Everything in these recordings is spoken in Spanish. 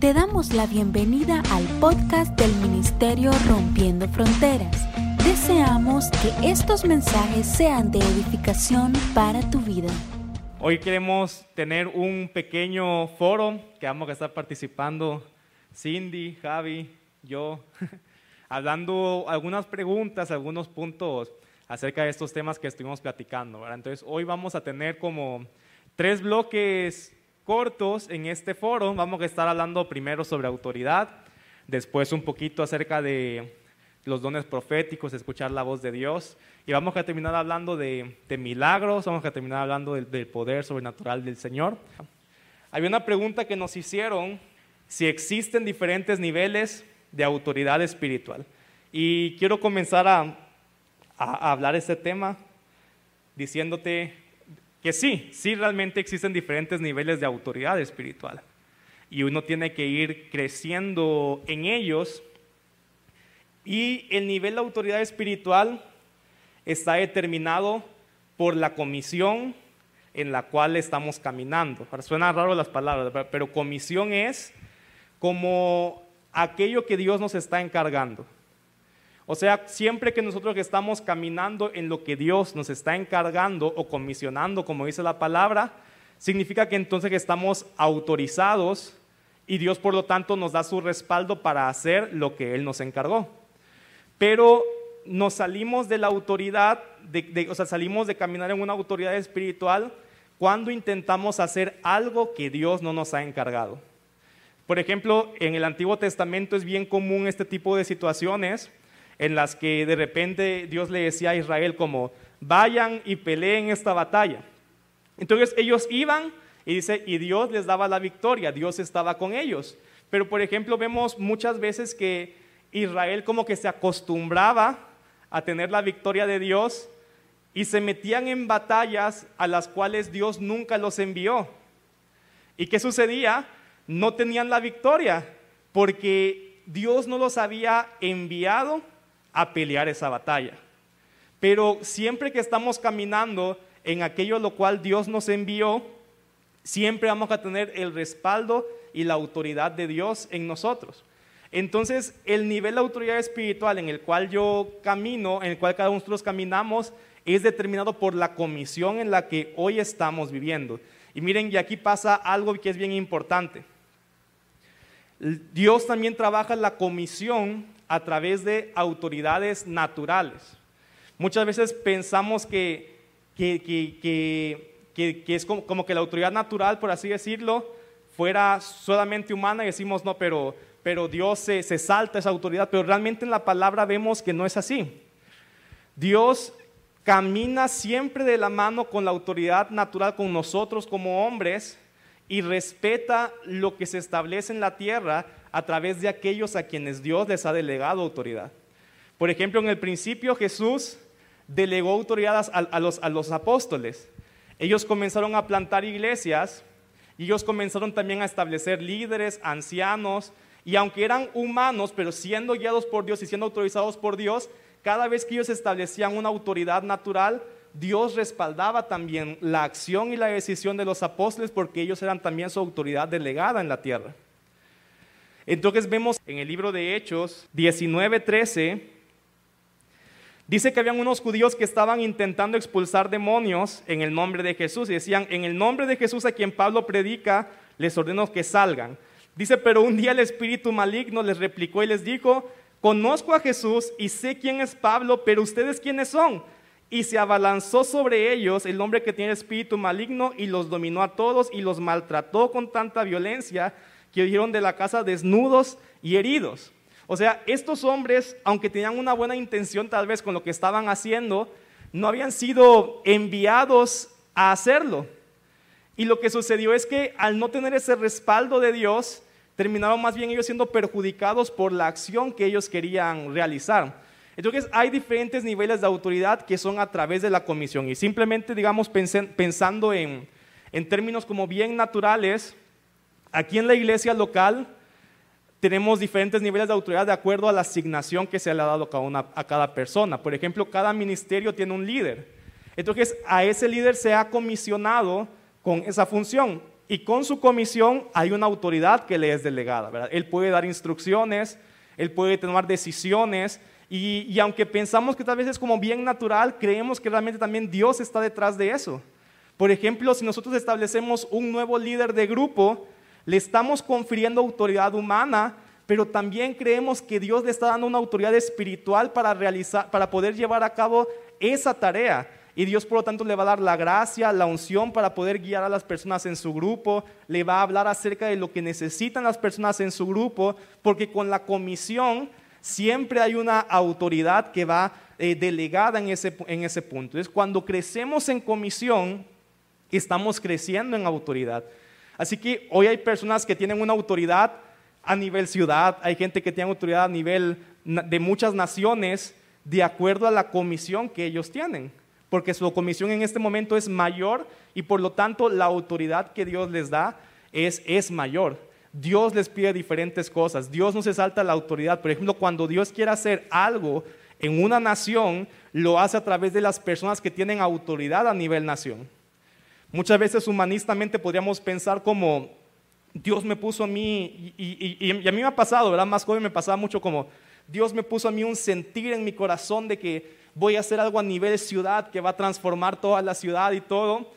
Te damos la bienvenida al podcast del Ministerio Rompiendo Fronteras. Deseamos que estos mensajes sean de edificación para tu vida. Hoy queremos tener un pequeño foro que vamos a estar participando Cindy, Javi, yo, hablando algunas preguntas, algunos puntos acerca de estos temas que estuvimos platicando. Entonces, hoy vamos a tener como tres bloques cortos en este foro. Vamos a estar hablando primero sobre autoridad, después un poquito acerca de los dones proféticos, escuchar la voz de Dios. Y vamos a terminar hablando de, milagros, vamos a terminar hablando del, del, poder sobrenatural del Señor. Había una pregunta que nos hicieron, si existen diferentes niveles de autoridad espiritual. Y quiero comenzar a, a hablar este tema diciéndote que sí, sí realmente existen diferentes niveles de autoridad espiritual y uno tiene que ir creciendo en ellos. Y el nivel de autoridad espiritual está determinado por la comisión en la cual estamos caminando. Ahora suena raro las palabras, pero comisión es como aquello que Dios nos está encargando. O sea, siempre que nosotros estamos caminando en lo que Dios nos está encargando o comisionando, como dice la palabra, significa que entonces estamos autorizados y Dios por lo tanto nos da su respaldo para hacer lo que Él nos encargó. Pero nos salimos de la autoridad, o sea, salimos de caminar en una autoridad espiritual cuando intentamos hacer algo que Dios no nos ha encargado. Por ejemplo, en el Antiguo Testamento es bien común este tipo de situaciones en las que de repente Dios le decía a Israel como, vayan y peleen esta batalla. Entonces ellos iban y dice, y Dios les daba la victoria, Dios estaba con ellos. Pero por ejemplo vemos muchas veces que Israel como que se acostumbraba a tener la victoria de Dios y se metían en batallas a las cuales Dios nunca los envió. ¿Y qué sucedía? No tenían la victoria porque Dios no los había enviado a pelear esa batalla. Pero siempre que estamos caminando en aquello lo cual Dios nos envió, siempre vamos a tener el respaldo y la autoridad de Dios en nosotros. Entonces, el nivel de autoridad espiritual en el cual yo camino, en el cual cada uno de nosotros caminamos, es determinado por la comisión en la que hoy estamos viviendo. Y miren, y aquí pasa algo que es bien importante. Dios también trabaja la comisión a través de autoridades naturales. Muchas veces pensamos que, es como, que la autoridad natural, por así decirlo, fuera solamente humana y decimos, no, pero, pero Dios se, se salta esa autoridad, pero realmente en la palabra vemos que no es así. Dios camina siempre de la mano con la autoridad natural, con nosotros como hombres, y respeta lo que se establece en la tierra a través de aquellos a quienes Dios les ha delegado autoridad. Por ejemplo, en el principio Jesús delegó autoridad a, los, los apóstoles. Ellos comenzaron a plantar iglesias y ellos comenzaron también a establecer líderes, ancianos, y aunque eran humanos, pero siendo guiados por Dios y siendo autorizados por Dios, cada vez que ellos establecían una autoridad natural, Dios respaldaba también la acción y la decisión de los apóstoles porque ellos eran también su autoridad delegada en la tierra. Entonces vemos en el libro de Hechos 19:13, dice que habían unos judíos que estaban intentando expulsar demonios en el nombre de Jesús y decían, en el nombre de Jesús a quien Pablo predica, les ordeno que salgan. Dice, pero un día el espíritu maligno les replicó y les dijo, conozco a Jesús y sé quién es Pablo, pero ustedes quiénes son. Y se abalanzó sobre ellos el hombre que tiene espíritu maligno y los dominó a todos y los maltrató con tanta violencia que huyeron de la casa desnudos y heridos. O sea, estos hombres, aunque tenían una buena intención tal vez con lo que estaban haciendo, no habían sido enviados a hacerlo. Y lo que sucedió es que al no tener ese respaldo de Dios, terminaron más bien ellos siendo perjudicados por la acción que ellos querían realizar. Entonces hay diferentes niveles de autoridad que son a través de la comisión. Y simplemente, digamos, pensando en, en términos como bien naturales, Aquí en la iglesia local tenemos diferentes niveles de autoridad de acuerdo a la asignación que se le ha dado a cada persona. Por ejemplo, cada ministerio tiene un líder. Entonces, a ese líder se ha comisionado con esa función. y con su comisión hay una autoridad que le es delegada. ¿verdad? Él puede dar instrucciones, él puede tomar decisiones y, y, aunque pensamos que tal vez es como bien natural, creemos que realmente también Dios está detrás de eso. Por ejemplo, si nosotros establecemos un nuevo líder de grupo, le estamos confiriendo autoridad humana, pero también creemos que Dios le está dando una autoridad espiritual para, realizar, para poder llevar a cabo esa tarea. Y Dios por lo tanto le va a dar la gracia, la unción para poder guiar a las personas en su grupo, le va a hablar acerca de lo que necesitan las personas en su grupo, porque con la comisión siempre hay una autoridad que va eh, delegada en ese, en ese punto. Entonces cuando crecemos en comisión, estamos creciendo en autoridad. Así que hoy hay personas que tienen una autoridad a nivel ciudad, hay gente que tiene autoridad a nivel de muchas naciones de acuerdo a la comisión que ellos tienen porque su comisión en este momento es mayor y por lo tanto la autoridad que Dios les da es, es mayor. Dios les pide diferentes cosas, Dios no se salta la autoridad. Por ejemplo, cuando Dios quiere hacer algo en una nación, lo hace a través de las personas que tienen autoridad a nivel nación. Muchas veces humanistamente podríamos pensar como, Dios me puso a mí, y, y, a mí me ha pasado, ¿verdad? Más joven me pasaba mucho como, Dios me puso a mí un sentir en mi corazón de que voy a hacer algo a nivel ciudad que va a transformar toda la ciudad y todo.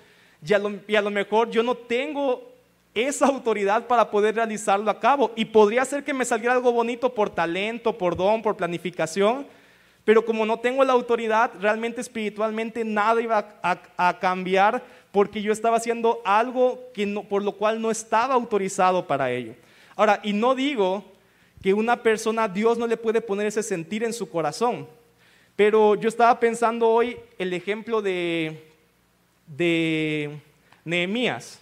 Y a, lo, mejor yo no tengo esa autoridad para poder realizarlo a cabo. Y podría ser que me saliera algo bonito por talento, por don, por planificación. Pero como no tengo la autoridad, realmente espiritualmente nada iba a, cambiar porque yo estaba haciendo algo que por lo cual no estaba autorizado para ello. Ahora, y no digo que una persona, Dios no le puede poner ese sentir en su corazón. Pero yo estaba pensando hoy el ejemplo de, de Nehemías.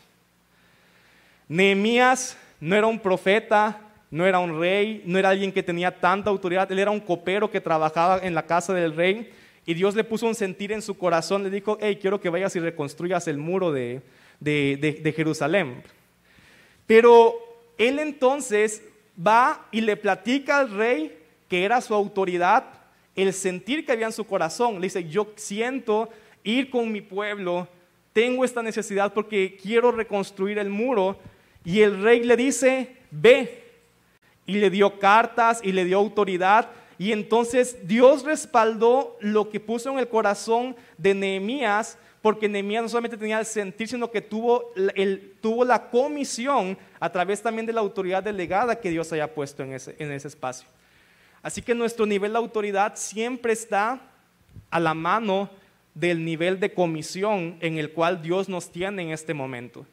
Nehemías no era un profeta, no era un rey, no era alguien que tenía tanta autoridad, él era un copero que trabajaba en la casa del rey y Dios le puso un sentir en su corazón, le dijo, hey, quiero que vayas y reconstruyas el muro de, de Jerusalén. Pero él entonces va y le platica al rey que era su autoridad el sentir que había en su corazón. Le dice, yo siento ir con mi pueblo, tengo esta necesidad porque quiero reconstruir el muro. Y el rey le dice, ve. Y le dio cartas y le dio autoridad. Y entonces Dios respaldó lo que puso en el corazón de Nehemías, porque Nehemías no solamente tenía el sentir, sino que tuvo, tuvo la comisión a través también de la autoridad delegada que Dios haya puesto en ese, en ese espacio. Así que nuestro nivel de autoridad siempre está a la mano del nivel de comisión en el cual Dios nos tiene en este momento.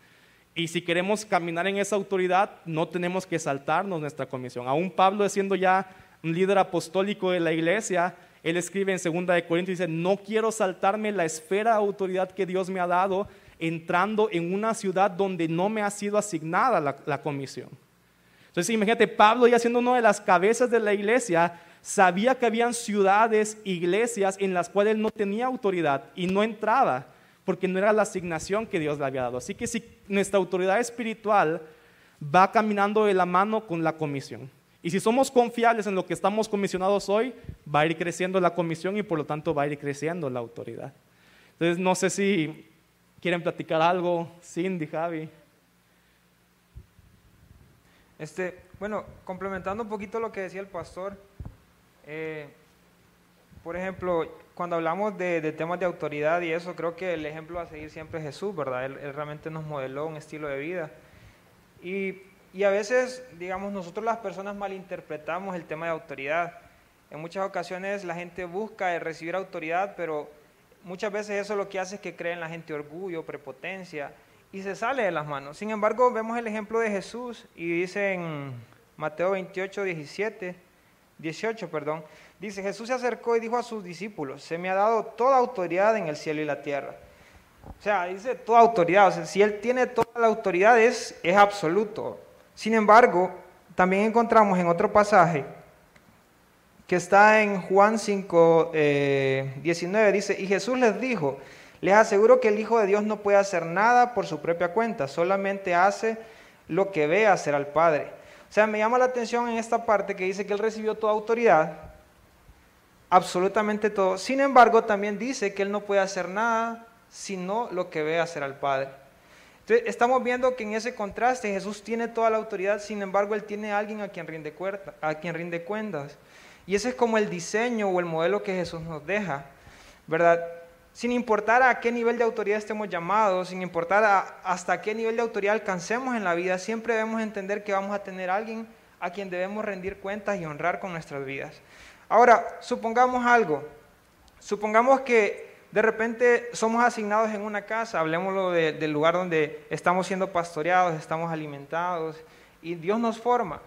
Y si queremos caminar en esa autoridad, no tenemos que saltarnos nuestra comisión. Aún Pablo, siendo ya un líder apostólico de la iglesia, él escribe en 2 de Corintios, dice, no quiero saltarme la esfera de autoridad que Dios me ha dado entrando en una ciudad donde no me ha sido asignada la, la comisión. Entonces imagínate, Pablo ya siendo una de las cabezas de la iglesia, sabía que habían ciudades, iglesias en las cuales no tenía autoridad y no entraba porque no era la asignación que Dios le había dado. Así que si nuestra autoridad espiritual va caminando de la mano con la comisión. Y si somos confiables en lo que estamos comisionados hoy, va a ir creciendo la comisión y por lo tanto va a ir creciendo la autoridad. Entonces no sé si quieren platicar algo, Cindy, Javi. Este, bueno, complementando un poquito lo que decía el pastor, eh, por ejemplo, cuando hablamos de, temas de autoridad y eso, creo que el ejemplo a seguir siempre es Jesús, ¿verdad? Él, realmente nos modeló un estilo de vida. Y, y, a veces, digamos, nosotros las personas malinterpretamos el tema de autoridad. En muchas ocasiones la gente busca recibir autoridad, pero muchas veces eso lo que hace es que cree en la gente orgullo, prepotencia y se sale de las manos. Sin embargo, vemos el ejemplo de Jesús y dice en Mateo 28, 17, 18, perdón, dice, Jesús se acercó y dijo a sus discípulos, se me ha dado toda autoridad en el cielo y la tierra. O sea, dice toda autoridad, o sea, si Él tiene toda la autoridad es, es absoluto. Sin embargo, también encontramos en otro pasaje que está en Juan 5, 19, eh, dice, y Jesús les dijo, les aseguro que el Hijo de Dios no puede hacer nada por su propia cuenta, solamente hace lo que ve hacer al Padre. O sea, me llama la atención en esta parte que dice que Él recibió toda autoridad, absolutamente todo. Sin embargo, también dice que Él no puede hacer nada sino lo que ve hacer al Padre. Estamos viendo que en ese contraste Jesús tiene toda la autoridad, sin embargo, Él tiene a alguien a quien rinde, a quien rinde cuentas. Y ese es como el diseño o el modelo que Jesús nos deja, ¿verdad? Sin importar a qué nivel de autoridad estemos llamados, sin importar hasta qué nivel de autoridad alcancemos en la vida, siempre debemos entender que vamos a tener alguien a quien debemos rendir cuentas y honrar con nuestras vidas. Ahora, supongamos algo. Supongamos que de repente somos asignados en una casa, hablemoslo del lugar donde estamos siendo pastoreados, estamos alimentados y Dios nos forma.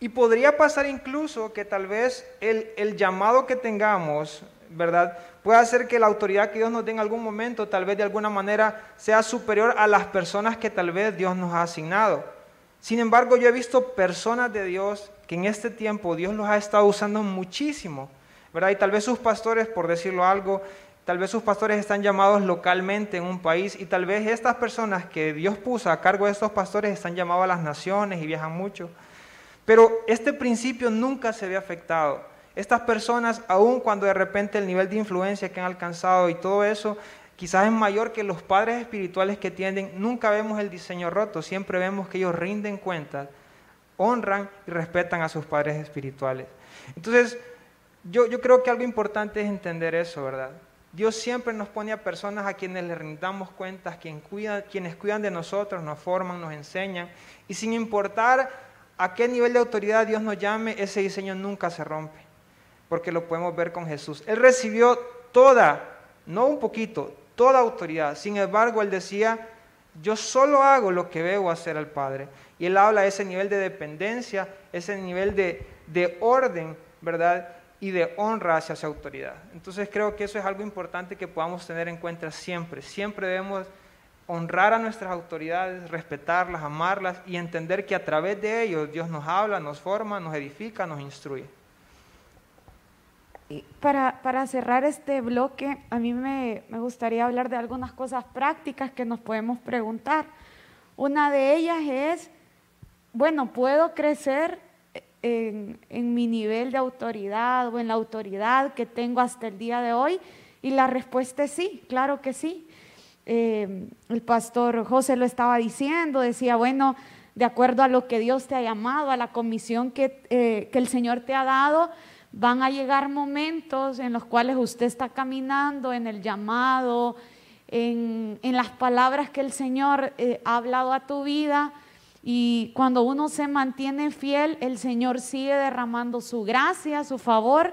Y podría pasar incluso que tal vez el, el llamado que tengamos, ¿verdad? Puede hacer que la autoridad que Dios nos dé en algún momento, tal vez de alguna manera, sea superior a las personas que tal vez Dios nos ha asignado. Sin embargo, yo he visto personas de Dios que en este tiempo Dios los ha estado usando muchísimo, ¿verdad? Y tal vez sus pastores, por decirlo algo, Tal vez sus pastores están llamados localmente en un país y tal vez estas personas que Dios puso a cargo de estos pastores están llamados a las naciones y viajan mucho. Pero este principio nunca se ve afectado. Estas personas, aun cuando de repente el nivel de influencia que han alcanzado y todo eso quizás es mayor que los padres espirituales que tienden, nunca vemos el diseño roto, siempre vemos que ellos rinden cuentas, honran y respetan a sus padres espirituales. Entonces, yo, yo creo que algo importante es entender eso, ¿verdad? Dios siempre nos pone a personas a quienes le rindamos cuentas, quienes cuidan de nosotros, nos forman, nos enseñan. Y sin importar a qué nivel de autoridad Dios nos llame, ese diseño nunca se rompe, porque lo podemos ver con Jesús. Él recibió toda, no un poquito, toda autoridad. Sin embargo, él decía, yo solo hago lo que veo hacer al Padre. Y él habla de ese nivel de dependencia, ese nivel de, de orden, ¿verdad? Y de honra hacia su autoridad. Entonces creo que eso es algo importante que podamos tener en cuenta siempre. Siempre debemos honrar a nuestras autoridades, respetarlas, amarlas y entender que a través de ellos Dios nos habla, nos forma, nos edifica, nos instruye. para, para, cerrar este bloque, a mí me, me gustaría hablar de algunas cosas prácticas que nos podemos preguntar. Una de ellas es, bueno, ¿puedo crecer en, mi nivel de autoridad o en la autoridad que tengo hasta el día de hoy? Y la respuesta es sí, claro que sí. Eh, el pastor José lo estaba diciendo, decía, bueno, de acuerdo a lo que Dios te ha llamado, a la comisión que, eh, que el Señor te ha dado, van a llegar momentos en los cuales usted está caminando en el llamado, en, en las palabras que el Señor eh, ha hablado a tu vida y cuando uno se mantiene fiel, el Señor sigue derramando su gracia, su favor,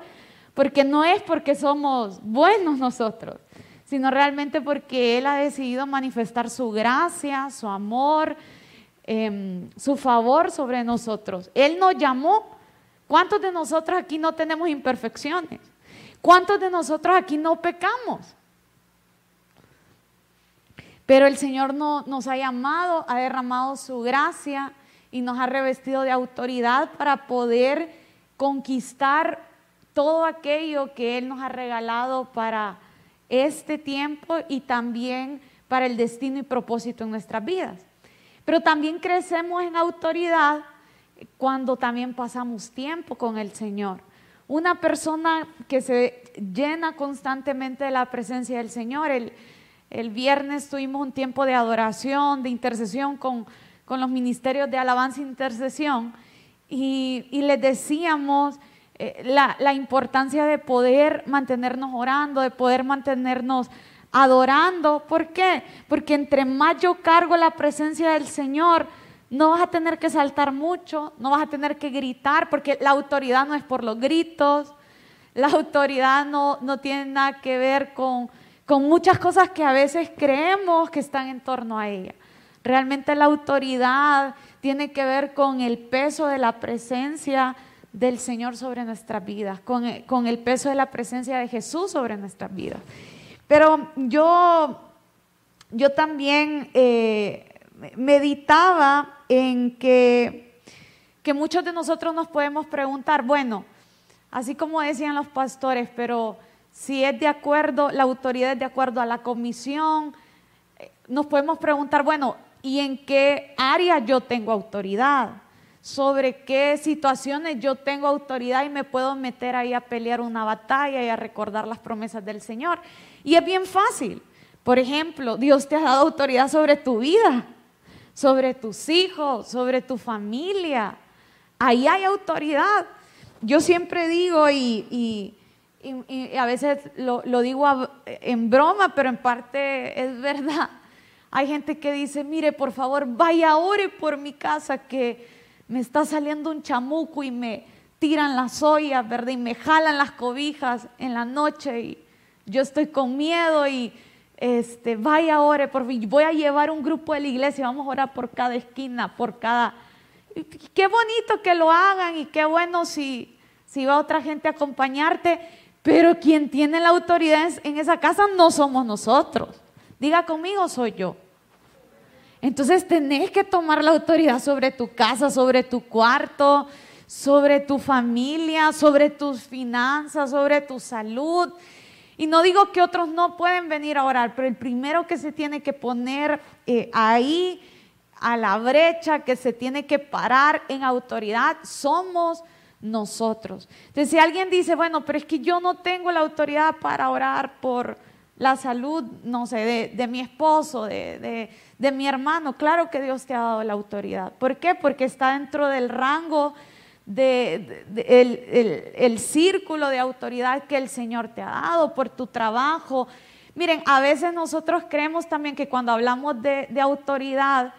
porque no es porque somos buenos nosotros, sino realmente porque Él ha decidido manifestar su gracia, su amor, em, su favor sobre nosotros. Él nos llamó. ¿Cuántos de nosotros aquí no tenemos imperfecciones? ¿Cuántos de nosotros aquí no pecamos? Pero el Señor no, nos ha llamado, ha derramado su gracia y nos ha revestido de autoridad para poder conquistar todo aquello que Él nos ha regalado para este tiempo y también para el destino y propósito en nuestras vidas. Pero también crecemos en autoridad cuando también pasamos tiempo con el Señor. Una persona que se llena constantemente de la presencia del Señor, el, el viernes tuvimos un tiempo de adoración, de intercesión con, los ministerios de alabanza e intercesión y, les decíamos eh, la, la importancia de poder mantenernos orando, de poder mantenernos adorando. ¿Por qué? Porque entre más yo cargo la presencia del Señor, no vas a tener que saltar mucho, no vas a tener que gritar, porque la autoridad no es por los gritos, la autoridad no, no tiene nada que ver con con muchas cosas que a veces creemos que están en torno a ella. Realmente la autoridad tiene que ver con el peso de la presencia del Señor sobre nuestras vidas, con, el peso de la presencia de Jesús sobre nuestras vidas. Pero yo, yo también eh, meditaba en que, que muchos de nosotros nos podemos preguntar, bueno, así como decían los pastores, pero si es de acuerdo, la autoridad es de acuerdo a la comisión, eh, nos podemos preguntar, bueno, ¿y en qué área yo tengo autoridad? ¿Sobre qué situaciones yo tengo autoridad y me puedo meter ahí a pelear una batalla y a recordar las promesas del Señor? Y es bien fácil, Por ejemplo, Dios te ha dado autoridad sobre tu vida, sobre tus hijos, sobre tu familia. Ahí hay autoridad. Yo siempre digo y, a veces lo, digo en broma, pero en parte es verdad. Hay gente que dice, mire, por favor, vaya, ore por mi casa, que me está saliendo un chamuco y me tiran las ollas, ¿verdad? Y me jalan las cobijas en la noche y yo estoy con miedo y este, vaya, ore, por fin. Voy a llevar un grupo de la iglesia, vamos a orar por cada esquina, por cada... Qué bonito que lo hagan y qué bueno si, si va otra gente a acompañarte, pero quien tiene la autoridad en esa casa no somos nosotros. Diga conmigo, soy yo. Entonces tenés que tomar la autoridad sobre tu casa, sobre tu cuarto, sobre tu familia, sobre tus finanzas, sobre tu salud. Y no digo que otros no pueden venir a orar, pero el primero que se tiene que poner eh, ahí a la brecha, que se tiene que parar en autoridad, somos nosotros. Entonces, si alguien dice, bueno, pero es que yo no tengo la autoridad para orar por la salud, no sé, de, mi esposo, de, mi hermano, claro que Dios te ha dado la autoridad. ¿Por qué? Porque está dentro del rango, de, el, círculo de autoridad que el Señor te ha dado por tu trabajo. Miren, a veces nosotros creemos también que cuando hablamos de, autoridad,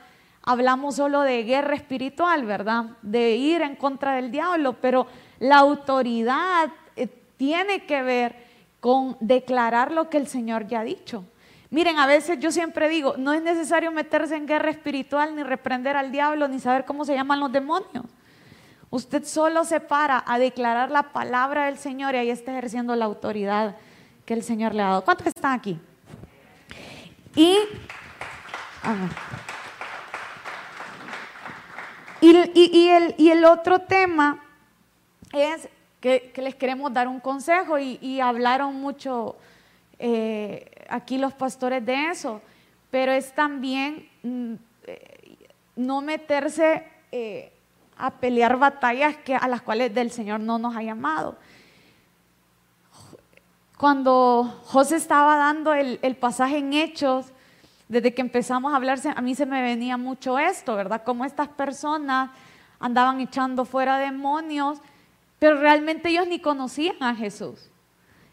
hablamos solo de guerra espiritual, ¿verdad? De ir en contra del diablo, pero la autoridad eh, tiene que ver con declarar lo que el Señor ya ha dicho. Miren, a veces yo siempre digo, no es necesario meterse en guerra espiritual, ni reprender al diablo, ni saber cómo se llaman los demonios. Usted solo se para a declarar la palabra del Señor y ahí está ejerciendo la autoridad que el Señor le ha dado. ¿Cuántos están aquí? Y, y, el, otro tema es que, les queremos dar un consejo y, hablaron mucho eh, aquí los pastores de eso, pero es también mm, eh, no meterse eh, a pelear batallas que, a las cuales del Señor no nos ha llamado. Cuando José estaba dando el, el pasaje en Hechos, desde que empezamos a hablar, a mí se me venía mucho esto, ¿verdad? Como estas personas andaban echando fuera demonios pero realmente ellos ni conocían a Jesús.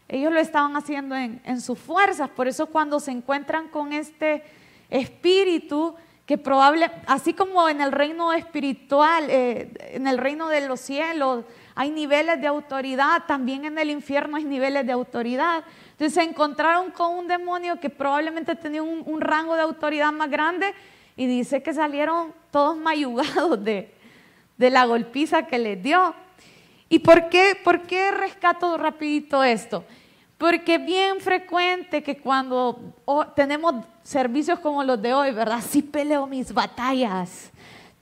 Ellos lo estaban haciendo en, sus fuerzas. Por eso cuando se encuentran con este espíritu, que probable, así como en el reino espiritual, eh, en el reino de los cielos, hay niveles de autoridad, también en el infierno hay niveles de autoridad. Entonces se encontraron con un demonio que probablemente tenía un, rango de autoridad más grande y dice que salieron todos mayugados de, de la golpiza que les dio. ¿Y por qué, por qué rescato rapidito esto? Porque bien frecuente que cuando tenemos servicios como los de hoy, ¿verdad? Sí peleo mis batallas.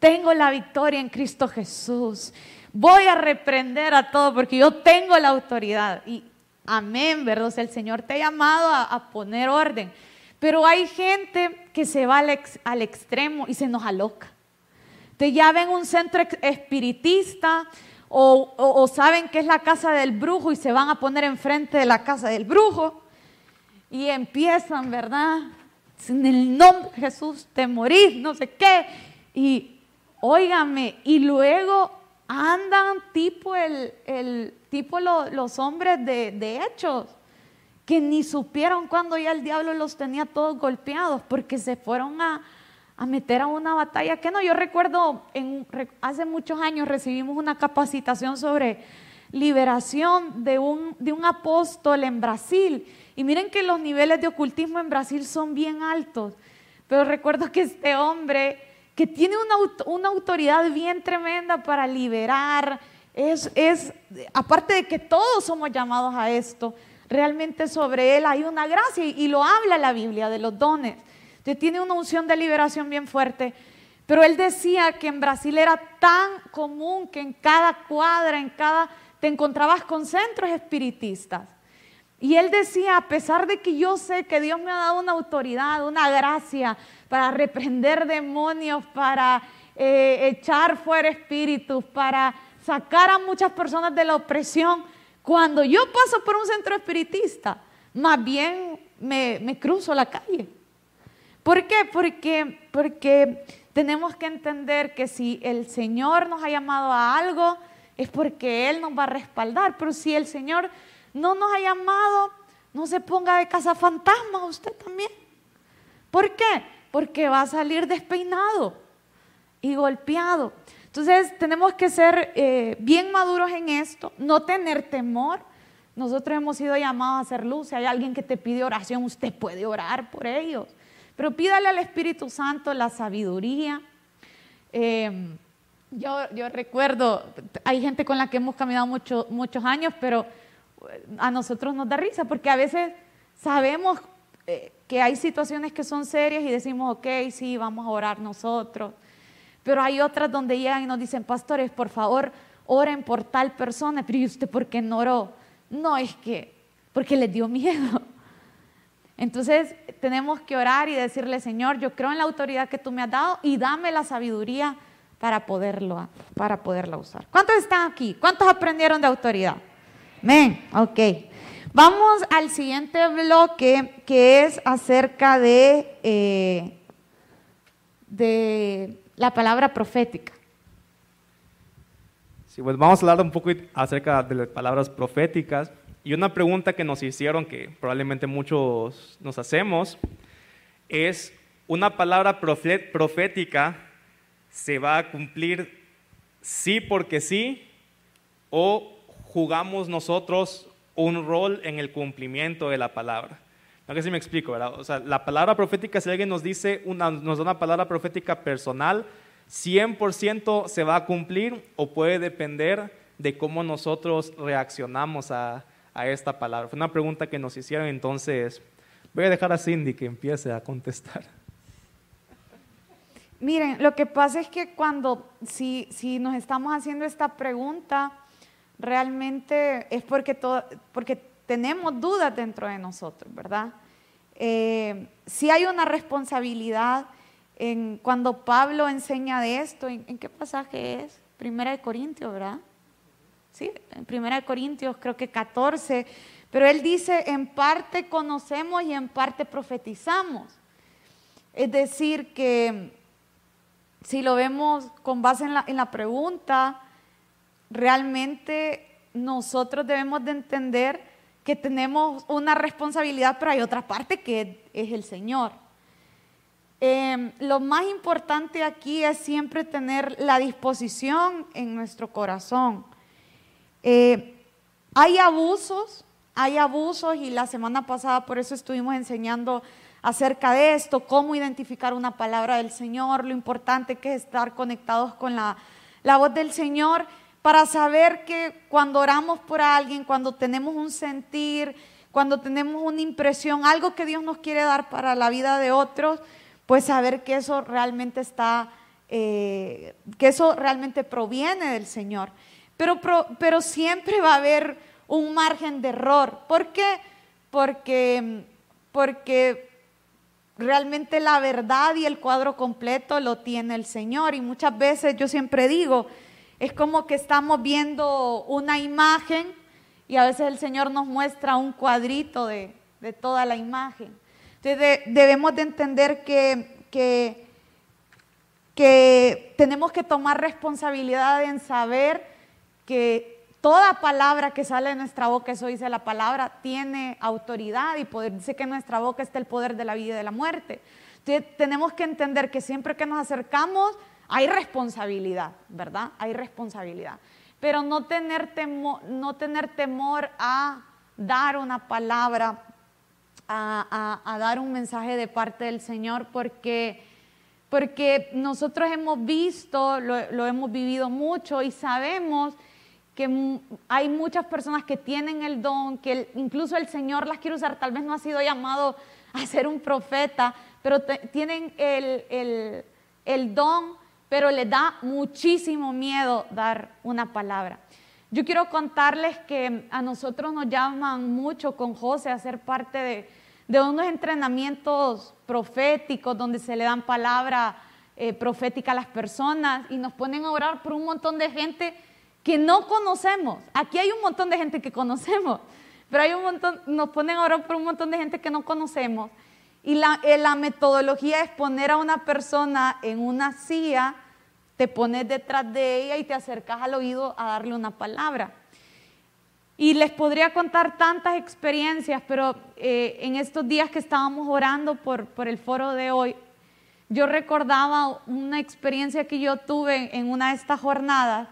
Tengo la victoria en Cristo Jesús. Voy a reprender a todo porque yo tengo la autoridad. Y amén, ¿verdad? O el Señor te ha llamado a, poner orden. Pero hay gente que se va al, al extremo y se nos aloca. Te ven un centro espiritista, o, saben que es la casa del brujo y se van a poner enfrente de la casa del brujo y empiezan, ¿verdad? En el nombre de Jesús te morís, no sé qué. Y óigame, y luego andan tipo el, tipo los hombres de, hechos, que ni supieron cuando ya el diablo los tenía todos golpeados, porque se fueron a, a meter a una batalla que no, yo recuerdo, hace muchos años recibimos una capacitación sobre liberación de un, de un apóstol en Brasil. Y miren que los niveles de ocultismo en Brasil son bien altos. Pero recuerdo que este hombre, que tiene una, una autoridad bien tremenda para liberar, es, es, aparte de que todos somos llamados a esto, realmente sobre él hay una gracia y lo habla la Biblia de los dones tiene una unción de liberación bien fuerte. Pero él decía que en Brasil era tan común que en cada cuadra, en cada, te encontrabas con centros espiritistas. Y él decía, a pesar de que yo sé que Dios me ha dado una autoridad, una gracia para reprender demonios, para eh, echar fuera espíritus, para sacar a muchas personas de la opresión, cuando yo paso por un centro espiritista, más bien me, me cruzo la calle. ¿Por qué? Porque, porque tenemos que entender que si el Señor nos ha llamado a algo, es porque Él nos va a respaldar. Pero si el Señor no nos ha llamado, no se ponga de casa fantasma usted también. ¿Por qué? Porque va a salir despeinado y golpeado. Entonces tenemos que ser eh, bien maduros en esto, no tener temor. Nosotros hemos sido llamados a hacer luz. Si hay alguien que te pide oración, usted puede orar por ellos. Pero pídale al Espíritu Santo la sabiduría. Eh, yo, recuerdo, hay gente con la que hemos caminado muchos años, pero a nosotros nos da risa porque a veces sabemos eh, que hay situaciones que son serias y decimos, ok, sí, vamos a orar nosotros. Pero hay otras donde llegan y nos dicen, pastores, por favor, oren por tal persona. Pero ¿y usted por qué no oró? No, es que, porque les dio miedo. Entonces tenemos que orar y decirle, Señor, yo creo en la autoridad que tú me has dado y dame la sabiduría para, poderlo, para poderla usar. ¿Cuántos están aquí? ¿Cuántos aprendieron de autoridad? Amén. Ok. Vamos al siguiente bloque que es acerca de, eh, de la palabra profética. Sí, pues vamos a hablar un poco acerca de las palabras proféticas. Y una pregunta que nos hicieron, que probablemente muchos nos hacemos, es, ¿una palabra profética se va a cumplir sí porque sí o jugamos nosotros un rol en el cumplimiento de la palabra? No sé si me explico, ¿verdad? O sea, la palabra profética, si alguien nos dice, una, nos da una palabra profética personal, 100% se va a cumplir o puede depender de cómo nosotros reaccionamos a, a esta palabra. Fue una pregunta que nos hicieron, entonces voy a dejar a Cindy que empiece a contestar. Miren, lo que pasa es que cuando, si, si nos estamos haciendo esta pregunta, realmente es porque, todo, porque tenemos dudas dentro de nosotros, ¿verdad? Eh, si hay una responsabilidad en, cuando Pablo enseña de esto, ¿en, qué pasaje es? Primera de Corintios, ¿verdad? Sí, en Primera de Corintios creo que 14, pero él dice, en parte conocemos y en parte profetizamos. Es decir, que si lo vemos con base en la, en la pregunta, realmente nosotros debemos de entender que tenemos una responsabilidad, pero hay otra parte que es el Señor. Em, lo más importante aquí es siempre tener la disposición en nuestro corazón. Eh, hay abusos, hay abusos y la semana pasada por eso estuvimos enseñando acerca de esto, cómo identificar una palabra del Señor, lo importante que es estar conectados con la, voz del Señor para saber que cuando oramos por alguien, cuando tenemos un sentir, cuando tenemos una impresión, algo que Dios nos quiere dar para la vida de otros, pues saber que eso realmente está, eh, que eso realmente proviene del Señor. Pero, pero siempre va a haber un margen de error. ¿Por qué? Porque, porque realmente la verdad y el cuadro completo lo tiene el Señor. Y muchas veces yo siempre digo, es como que estamos viendo una imagen y a veces el Señor nos muestra un cuadrito de, toda la imagen. Entonces debemos de entender que, que, que tenemos que tomar responsabilidad en saber que toda palabra que sale de nuestra boca, eso dice la palabra, tiene autoridad y poder. Dice que en nuestra boca está el poder de la vida y de la muerte. Entonces tenemos que entender que siempre que nos acercamos hay responsabilidad, ¿verdad? Hay responsabilidad. Pero no tener temor, no tener temor a dar una palabra, a, dar un mensaje de parte del Señor, porque, porque nosotros hemos visto, lo, hemos vivido mucho y sabemos que hay muchas personas que tienen el don, que incluso el Señor las quiere usar, tal vez no ha sido llamado a ser un profeta, pero tienen el, el don pero les da muchísimo miedo dar una palabra. Yo quiero contarles que a nosotros nos llaman mucho con José a ser parte de, de unos entrenamientos proféticos donde se le dan palabra eh, profética a las personas y nos ponen a orar por un montón de gente que no conocemos. Aquí hay un montón de gente que conocemos, pero hay un montón, nos ponen ahora por un montón de gente que no conocemos. Y la, eh, la metodología es poner a una persona en una silla, te pones detrás de ella y te acercas al oído a darle una palabra. Y les podría contar tantas experiencias, pero eh, en estos días que estábamos orando por, por el foro de hoy, yo recordaba una experiencia que yo tuve en una de estas jornadas,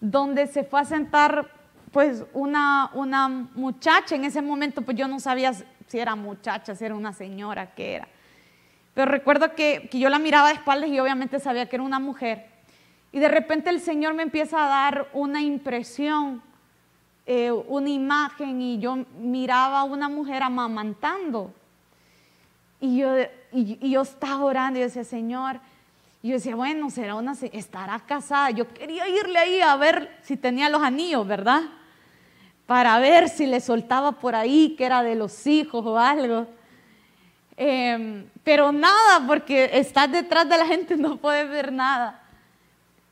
donde se fue a sentar pues una, una muchacha, en ese momento pues yo no sabía si era muchacha, si era una señora, qué era. Pero recuerdo que, que yo la miraba de espaldas y obviamente sabía que era una mujer. Y de repente el Señor me empieza a dar una impresión eh, una imagen y yo miraba a una mujer amamantando. Y yo, y, yo estaba orando y decía, Señor, y yo decía, bueno, será una, estará casada. Yo quería irle ahí a ver si tenía los anillos, ¿verdad? Para ver si le soltaba por ahí que era de los hijos o algo. Em, pero nada, porque estás detrás de la gente, no puedes ver nada.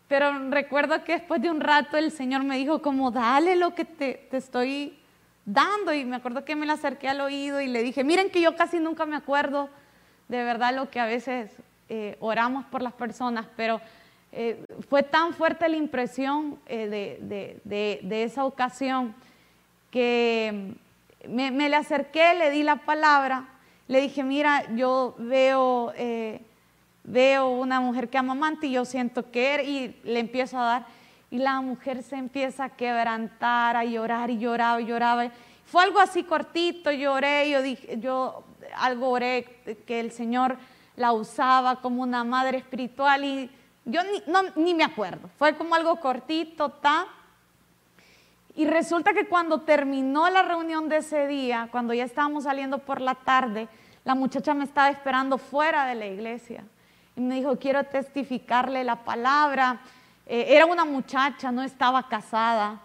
Pero recuerdo que después de un rato el Señor me dijo como, dale lo que te, estoy dando. Y me acuerdo que me la acerqué al oído y le dije, miren que yo casi nunca me acuerdo de verdad lo que a veces eh, oramos por las personas, pero eh, fue tan fuerte la impresión eh, de, esa ocasión que me, me, le acerqué, le di la palabra, le dije, mira, yo veo veo una mujer que amamante y yo siento que y le empiezo a dar y la mujer se empieza a quebrantar, a llorar y lloraba y lloraba. Fue algo así cortito, lloré, yo dije, yo algo oré que el Señor la usaba como una madre espiritual y yo ni, me acuerdo, fue como algo cortito, ta. Y resulta que cuando terminó la reunión de ese día, cuando ya estábamos saliendo por la tarde, la muchacha me estaba esperando fuera de la iglesia y me dijo, quiero testificarle la palabra. Eh, era una muchacha, no estaba casada,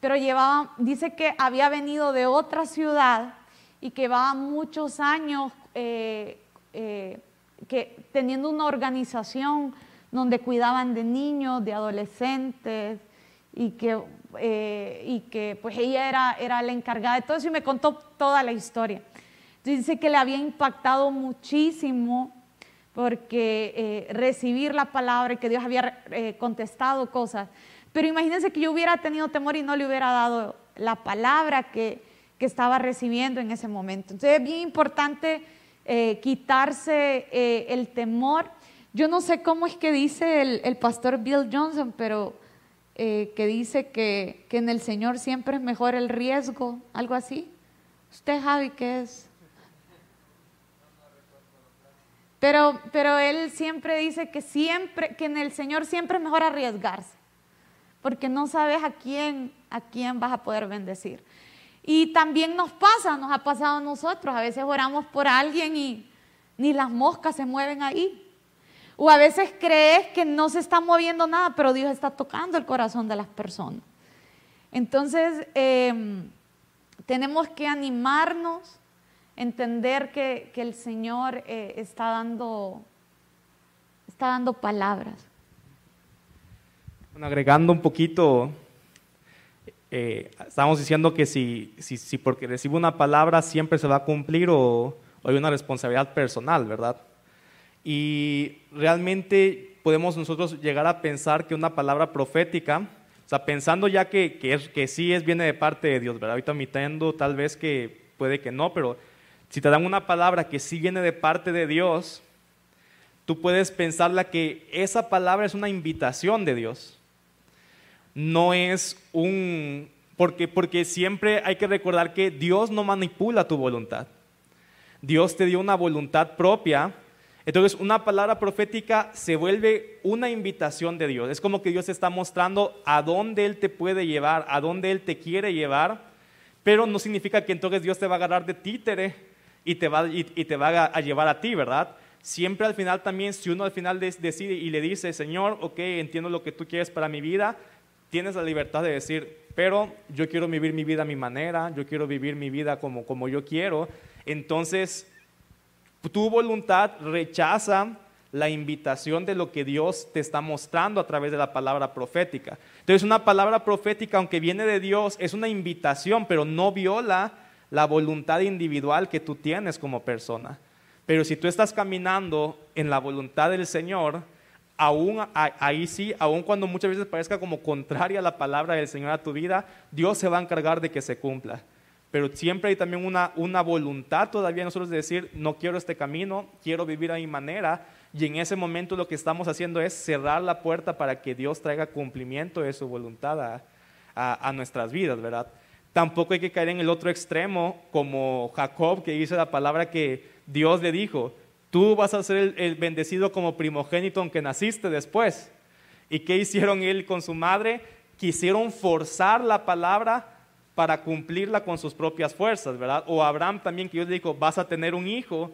pero llevaba, dice que había venido de otra ciudad y que llevaba muchos años eh, eh, que, teniendo una organización donde cuidaban de niños, de adolescentes, y que, y que pues ella era, era la encargada de todo eso y me contó toda la historia. Dice que le había impactado muchísimo porque eh, recibir la palabra y que Dios había eh, contestado cosas. Pero imagínense que yo hubiera tenido temor y no le hubiera dado la palabra que, que estaba recibiendo en ese momento. Entonces es bien importante eh, quitarse el temor. Yo no sé cómo es que dice el, el pastor Bill Johnson, pero que dice que, que en el Señor siempre es mejor el riesgo, algo así. ¿Usted, Javi, qué es? Pero, pero él siempre dice que siempre, que en el Señor siempre es mejor arriesgarse, porque no sabes a quién, a quién vas a poder bendecir. Y también nos pasa, nos ha pasado a nosotros, a veces oramos por alguien y ni las moscas se mueven ahí. O a veces crees que no se está moviendo nada, pero Dios está tocando el corazón de las personas. Entonces, em, tenemos que animarnos entender que, el Señor eh, está, dando, está dando palabras. Bueno, agregando un poquito, eh, estamos diciendo que si, si, porque recibo una palabra siempre se va a cumplir o, hay una responsabilidad personal, ¿verdad? Y realmente podemos nosotros llegar a pensar que una palabra profética, o sea, pensando ya que, que, que sí es, viene de parte de Dios, ¿verdad? Ahorita admitiendo tal vez que puede que no, pero si te dan una palabra que sí viene de parte de Dios, tú puedes pensarla que esa palabra es una invitación de Dios. No es un... Porque, porque siempre hay que recordar que Dios no manipula tu voluntad. Dios te dio una voluntad propia. Entonces una palabra profética se vuelve una invitación de Dios. Es como que Dios está mostrando a dónde Él te puede llevar, a dónde Él te quiere llevar, pero no significa que entonces Dios te va a agarrar de títere y te va, y, te va a, llevar a ti, ¿verdad? Siempre al final también, si uno al final decide y le dice, Señor, ok, entiendo lo que tú quieres para mi vida, tienes la libertad de decir, pero yo quiero vivir mi vida a mi manera, yo quiero vivir mi vida como, como yo quiero. Entonces, tu voluntad rechaza la invitación de lo que Dios te está mostrando a través de la palabra profética. Entonces una palabra profética, aunque viene de Dios, es una invitación, pero no viola la voluntad individual que tú tienes como persona. Pero si tú estás caminando en la voluntad del Señor, aún ahí sí, aun cuando muchas veces parezca como contraria a la palabra del Señor a tu vida, Dios se va a encargar de que se cumpla. Pero siempre hay también una, voluntad todavía nosotros de decir, no quiero este camino, quiero vivir a mi manera, y en ese momento lo que estamos haciendo es cerrar la puerta para que Dios traiga cumplimiento de su voluntad a, nuestras vidas, ¿verdad? Tampoco hay que caer en el otro extremo como Jacob que dice la palabra que Dios le dijo, tú vas a ser el, bendecido como primogénito aunque naciste después. ¿Y qué hicieron él con su madre? Quisieron forzar la palabra para cumplirla con sus propias fuerzas, ¿verdad? O Abraham también que Dios le dijo, vas a tener un hijo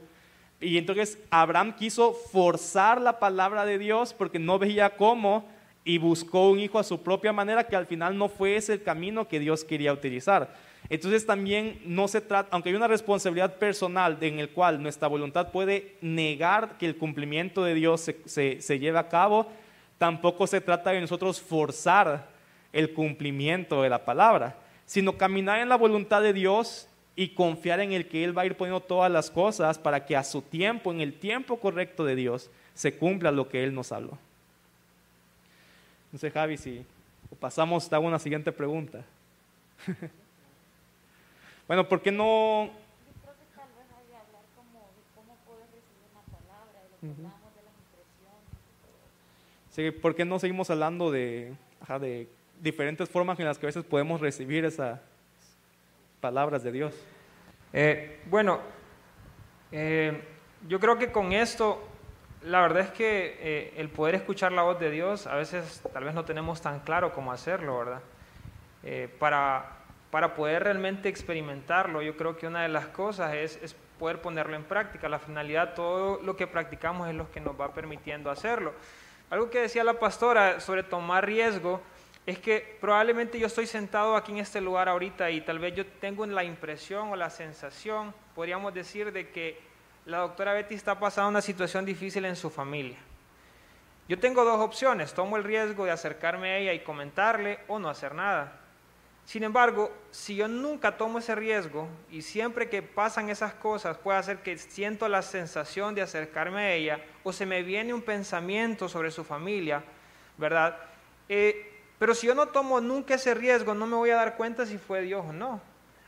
y entonces Abraham quiso forzar la palabra de Dios porque no veía cómo y buscó un hijo a su propia manera que al final no fue ese el camino que Dios quería utilizar. Entonces también no se trata, aunque hay una responsabilidad personal en el cual nuestra voluntad puede negar que el cumplimiento de Dios se, se lleve a cabo, tampoco se trata de nosotros forzar el cumplimiento de la palabra, sino caminar en la voluntad de Dios y confiar en el que Él va a ir poniendo todas las cosas para que a su tiempo, en el tiempo correcto de Dios, se cumpla lo que Él nos habló. No sé, Javi, si pasamos a una siguiente pregunta. bueno, ¿por qué no... Yo creo que tal vez hay que hablar como cómo puedes recibir una palabra, de lo que hablamos de las impresiones. Sí, ¿por qué no seguimos hablando de, de diferentes formas en las que a veces podemos recibir esa, palabras de Dios. Eh, bueno, eh, yo creo que con esto, la verdad es que eh, el poder escuchar la voz de Dios, a veces tal vez no tenemos tan claro cómo hacerlo, ¿verdad? para, para poder realmente experimentarlo, yo creo que una de las cosas es, poder ponerlo en práctica. La finalidad, todo lo que practicamos es lo que nos va permitiendo hacerlo. Algo que decía la pastora sobre tomar riesgo, es que probablemente yo estoy sentado aquí en este lugar ahorita y tal vez yo tengo la impresión o la sensación, podríamos decir, de que la doctora Betty está pasando una situación difícil en su familia. Yo tengo dos opciones, tomo el riesgo de acercarme a ella y comentarle o no hacer nada. Sin embargo, si yo nunca tomo ese riesgo y siempre que pasan esas cosas puede hacer que siento la sensación de acercarme a ella o se me viene un pensamiento sobre su familia, ¿verdad? Eh, pero si yo no tomo nunca ese riesgo, no me voy a dar cuenta si fue Dios o no.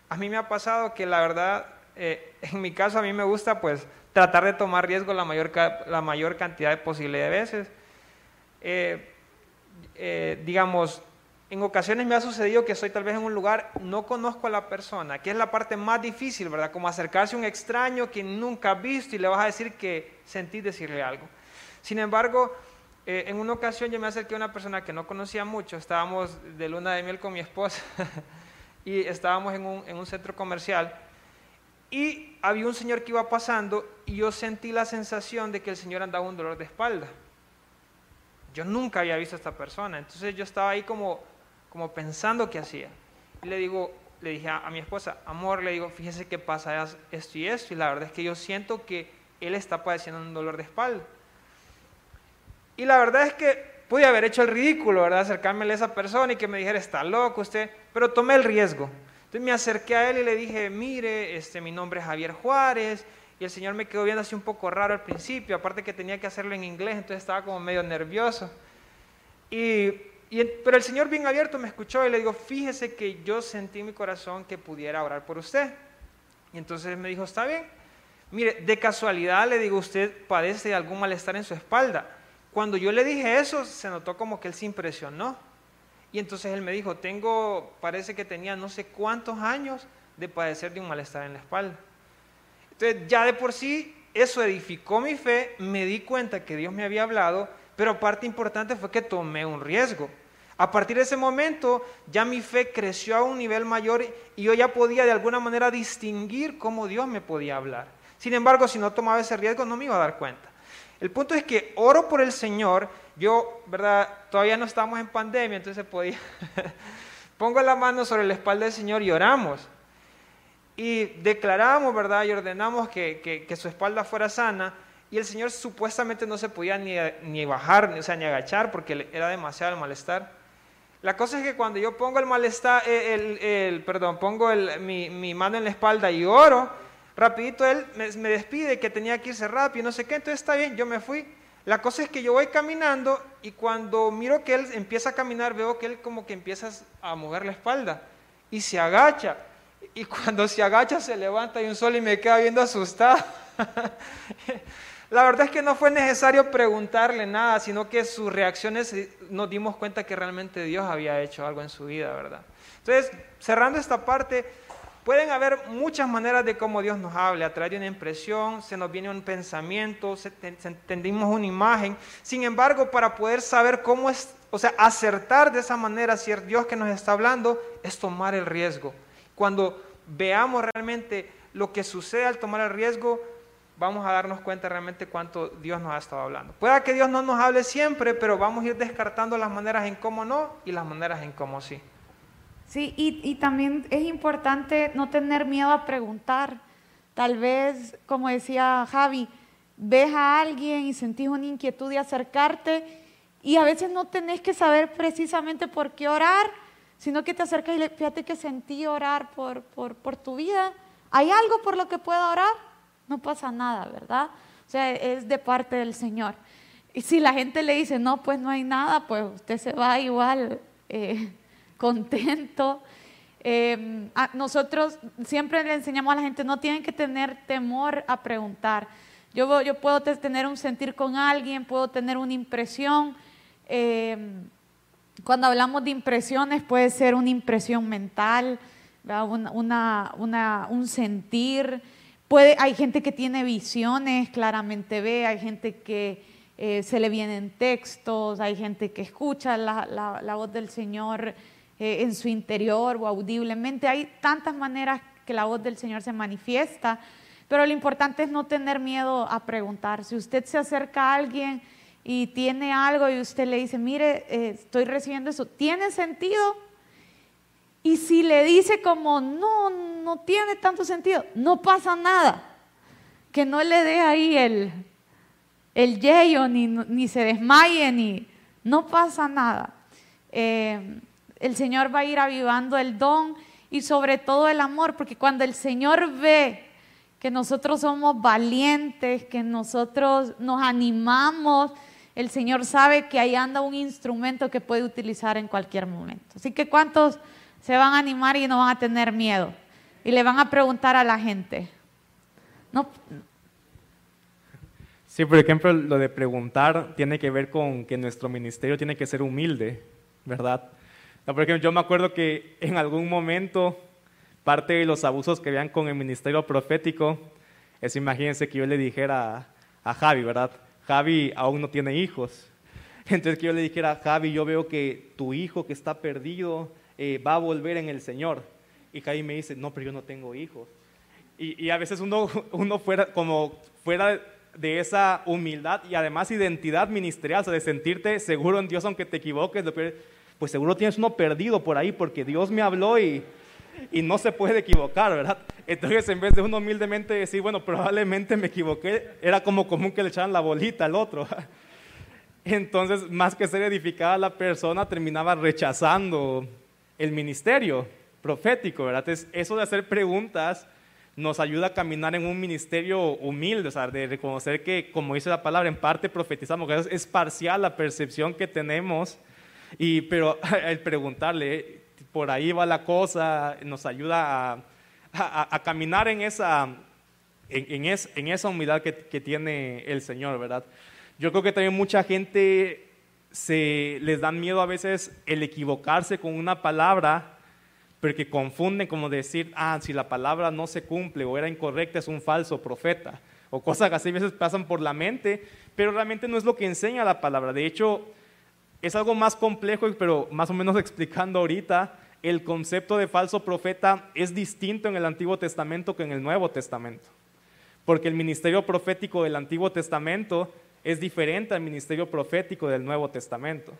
A mí me ha pasado que la verdad, eh, en mi caso a mí me gusta pues tratar de tomar riesgo la mayor, la mayor cantidad posible de veces. Eh, digamos, en ocasiones me ha sucedido que estoy tal vez en un lugar, no conozco a la persona, que es la parte más difícil, ¿verdad? Como acercarse a un extraño que nunca has visto y le vas a decir que sentí decirle algo. Sin embargo, eh, en una ocasión yo me acerqué a una persona que no conocía mucho, estábamos de luna de miel con mi esposa y estábamos en un, en un centro comercial y había un señor que iba pasando y yo sentí la sensación de que el señor andaba un dolor de espalda. Yo nunca había visto a esta persona, entonces yo estaba ahí como, como pensando qué hacía. Y le digo, le dije a, mi esposa, amor, le digo, fíjese qué pasa esto y esto, y la verdad es que yo siento que él está padeciendo un dolor de espalda. Y la verdad es que pude haber hecho el ridículo, ¿verdad? Acercarme a esa persona y que me dijera, está loco usted, pero tomé el riesgo. Entonces me acerqué a él y le dije, mire, este, mi nombre es Javier Juárez, y el señor me quedó viendo así un poco raro al principio, aparte que tenía que hacerlo en inglés, entonces estaba como medio nervioso. Y, pero el señor bien abierto me escuchó y le digo, fíjese que yo sentí en mi corazón que pudiera orar por usted. Y entonces me dijo, está bien. Mire, de casualidad le digo, usted padece de algún malestar en su espalda. Cuando yo le dije eso, se notó como que él se impresionó. Y entonces él me dijo, tengo, parece que tenía no sé cuántos años de padecer de un malestar en la espalda. Entonces ya de por sí eso edificó mi fe, me di cuenta que Dios me había hablado, pero parte importante fue que tomé un riesgo. A partir de ese momento ya mi fe creció a un nivel mayor y yo ya podía de alguna manera distinguir cómo Dios me podía hablar. Sin embargo, si no tomaba ese riesgo no me iba a dar cuenta. El punto es que oro por el Señor. Yo, ¿verdad? Todavía no estamos en pandemia, entonces podía. Pongo la mano sobre la espalda del Señor y oramos. Y declaramos, ¿verdad? Y ordenamos que, que, su espalda fuera sana. y el señor supuestamente no se podía ni, ni bajar, o sea, ni agachar porque era demasiado el malestar. La cosa es que cuando yo pongo el malestar, eh, el, perdón, pongo mi, mano en la espalda y oro, rapidito él me, despide que tenía que irse rápido, no sé qué, entonces está bien, yo me fui. La cosa es que yo voy caminando y cuando miro que él empieza a caminar, veo que él como que empieza a mover la espalda y se agacha. Y cuando se agacha se levanta y un sol y me queda viendo asustado. La verdad es que no fue necesario preguntarle nada, sino que sus reacciones eh, nos dimos cuenta que realmente Dios había hecho algo en su vida, ¿verdad? Entonces, cerrando esta parte, pueden haber muchas maneras de cómo Dios nos habla, a través una impresión, se nos viene un pensamiento, entendimos una imagen. Sin embargo, para poder saber cómo es, o sea, acertar de esa manera si es Dios que nos está hablando, es tomar el riesgo. Cuando veamos realmente lo que sucede al tomar el riesgo, vamos a darnos cuenta realmente cuánto Dios nos ha estado hablando. Pueda que Dios no nos hable siempre, pero vamos a ir descartando las maneras en cómo no y las maneras en cómo sí. Sí, y, también es importante no tener miedo a preguntar. Tal vez, como decía Javi, ves a alguien y sentís una inquietud de acercarte y a veces no tenés que saber precisamente por qué orar, sino que te acercas y le, fíjate que sentí orar por, por, por tu vida. ¿Hay algo por lo que pueda orar? No pasa nada, ¿verdad? O sea, es de parte del Señor. Y si la gente le dice, no, pues no hay nada, pues usted se va igual eh, contento. Em, nosotros siempre le enseñamos a la gente, no tienen que tener temor a preguntar. Yo, yo puedo tener un sentir con alguien, puedo tener una impresión. Em, cuando hablamos de impresiones, puede ser una impresión mental, un sentir hay gente que tiene visiones, claramente ve, hay gente que eh, se le vienen textos, hay gente que escucha la, voz del Señor eh, en su interior o audiblemente. Hay tantas maneras que la voz del Señor se manifiesta, pero lo importante es no tener miedo a preguntar. Si usted se acerca a alguien y tiene algo y usted le dice, mire, eh, estoy recibiendo eso, ¿tiene sentido? Y si le dice como, no, no tiene tanto sentido, no pasa nada. Que no le dé ahí el, el yeyo, ni, ni se desmaye, ni no pasa nada. Eh, el Señor va a ir avivando el don y sobre todo el amor, porque cuando el Señor ve que nosotros somos valientes, que nosotros nos animamos, el Señor sabe que ahí anda un instrumento que puede utilizar en cualquier momento. Así que ¿cuántos se van a animar y no van a tener miedo. Y le van a preguntar a la gente. No. Sí, por ejemplo, lo de preguntar tiene que ver con que nuestro ministerio tiene que ser humilde, ¿verdad? por ejemplo, yo me acuerdo que en algún momento parte de los abusos que vean con el ministerio profético es, imagínense que yo le dijera a, a Javi, ¿verdad? Javi aún no tiene hijos. Entonces que yo le dijera, Javi, yo veo que tu hijo que está perdido, eh, va a volver en el Señor. Y Jaime me dice, no, pero yo no tengo hijos. Y, a veces uno, uno fuera, como fuera de esa humildad y además identidad ministerial, o sea, de sentirte seguro en Dios aunque te equivoques, pues seguro tienes uno perdido por ahí porque Dios me habló y, y no se puede equivocar, ¿verdad? Entonces, en vez de uno humildemente decir, bueno, probablemente me equivoqué, era como común que le echaran la bolita al otro. Entonces, más que ser edificada la persona, terminaba rechazando el ministerio profético, ¿verdad? eso de hacer preguntas nos ayuda a caminar en un ministerio humilde, o sea, de reconocer que, como dice la palabra, en parte profetizamos, que es, parcial la percepción que tenemos, y, pero el preguntarle, por ahí va la cosa, nos ayuda a, caminar en esa, en, en, esa humildad que, que tiene el Señor, ¿verdad? Yo creo que también mucha gente se les dan miedo a veces el equivocarse con una palabra, porque confunden como decir, ah, si la palabra no se cumple o era incorrecta, es un falso profeta, o cosas así a veces pasan por la mente, pero realmente no es lo que enseña la palabra. De hecho, es algo más complejo, pero más o menos explicando ahorita, el concepto de falso profeta es distinto en el Antiguo Testamento que en el Nuevo Testamento, porque el ministerio profético del Antiguo Testamento es diferente al ministerio profético del Nuevo Testamento.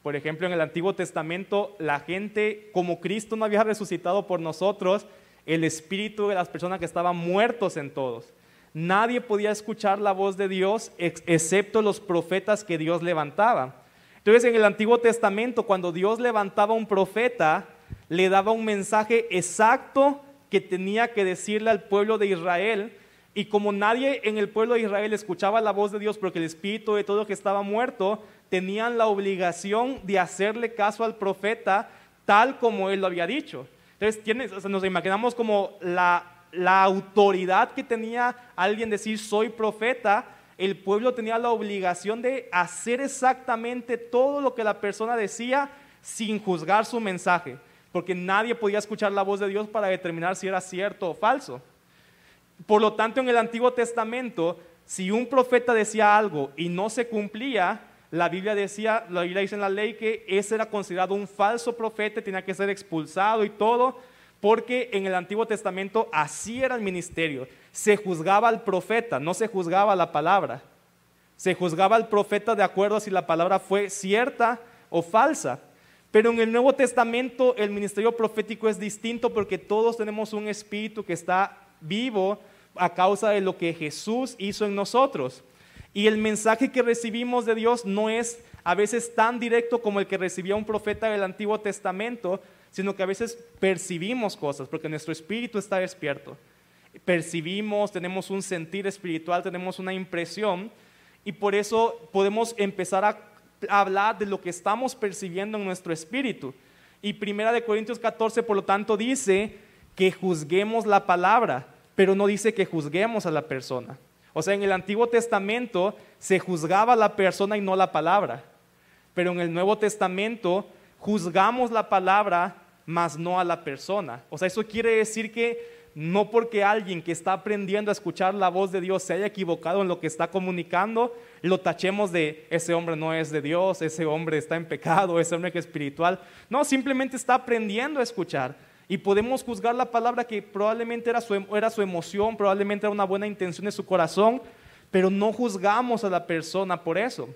Por ejemplo, en el Antiguo Testamento, la gente, como Cristo no había resucitado por nosotros, el espíritu de las personas que estaban muertos en todos, nadie podía escuchar la voz de Dios excepto los profetas que Dios levantaba. Entonces en el Antiguo Testamento, cuando Dios levantaba un profeta, le daba un mensaje exacto que tenía que decirle al pueblo de Israel. Y como nadie en el pueblo de Israel escuchaba la voz de Dios porque el espíritu de todo que estaba muerto, tenían la obligación de hacerle caso al profeta tal como él lo había dicho. Entonces nos imaginamos como la, la autoridad que tenía alguien decir soy profeta, el pueblo tenía la obligación de hacer exactamente todo lo que la persona decía sin juzgar su mensaje, porque nadie podía escuchar la voz de Dios para determinar si era cierto o falso. Por lo tanto, en el Antiguo Testamento, si un profeta decía algo y no se cumplía, la Biblia decía, la Biblia dice en la ley que ese era considerado un falso profeta, tenía que ser expulsado y todo, porque en el Antiguo Testamento así era el ministerio. Se juzgaba al profeta, no se juzgaba la palabra. Se juzgaba al profeta de acuerdo a si la palabra fue cierta o falsa. Pero en el Nuevo Testamento el ministerio profético es distinto porque todos tenemos un espíritu que está vivo a causa de lo que Jesús hizo en nosotros. Y el mensaje que recibimos de Dios no es a veces tan directo como el que recibía un profeta del Antiguo Testamento, sino que a veces percibimos cosas porque nuestro espíritu está despierto. Percibimos, tenemos un sentir espiritual, tenemos una impresión y por eso podemos empezar a hablar de lo que estamos percibiendo en nuestro espíritu. Y Primera de Corintios 14, por lo tanto, dice que juzguemos la palabra, pero no dice que juzguemos a la persona. O sea, en el Antiguo Testamento se juzgaba la persona y no la palabra. Pero en el Nuevo Testamento juzgamos la palabra, mas no a la persona. O sea, eso quiere decir que no porque alguien que está aprendiendo a escuchar la voz de Dios se haya equivocado en lo que está comunicando, lo tachemos de ese hombre no es de Dios, ese hombre está en pecado, ese hombre es espiritual. No, simplemente está aprendiendo a escuchar. Y podemos juzgar la palabra que probablemente era su, era su emoción, probablemente era una buena intención de su corazón, pero no juzgamos a la persona por eso.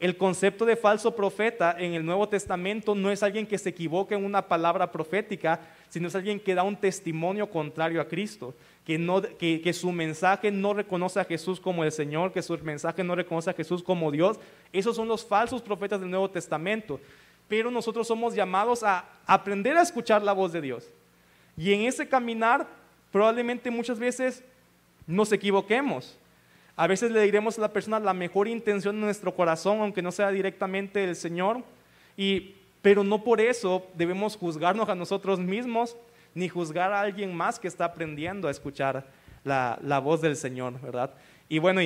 El concepto de falso profeta en el Nuevo Testamento no es alguien que se equivoque en una palabra profética, sino es alguien que da un testimonio contrario a Cristo, que, no, que, que, su mensaje no reconoce a Jesús como el Señor, que su mensaje no reconoce a Jesús como Dios. Esos son los falsos profetas del Nuevo Testamento pero nosotros somos llamados a aprender a escuchar la voz de Dios. Y en ese caminar probablemente muchas veces nos equivoquemos. A veces le diremos a la persona la mejor intención de nuestro corazón, aunque no sea directamente el Señor, y, pero no por eso debemos juzgarnos a nosotros mismos ni juzgar a alguien más que está aprendiendo a escuchar la, la voz del Señor, ¿verdad? Y bueno,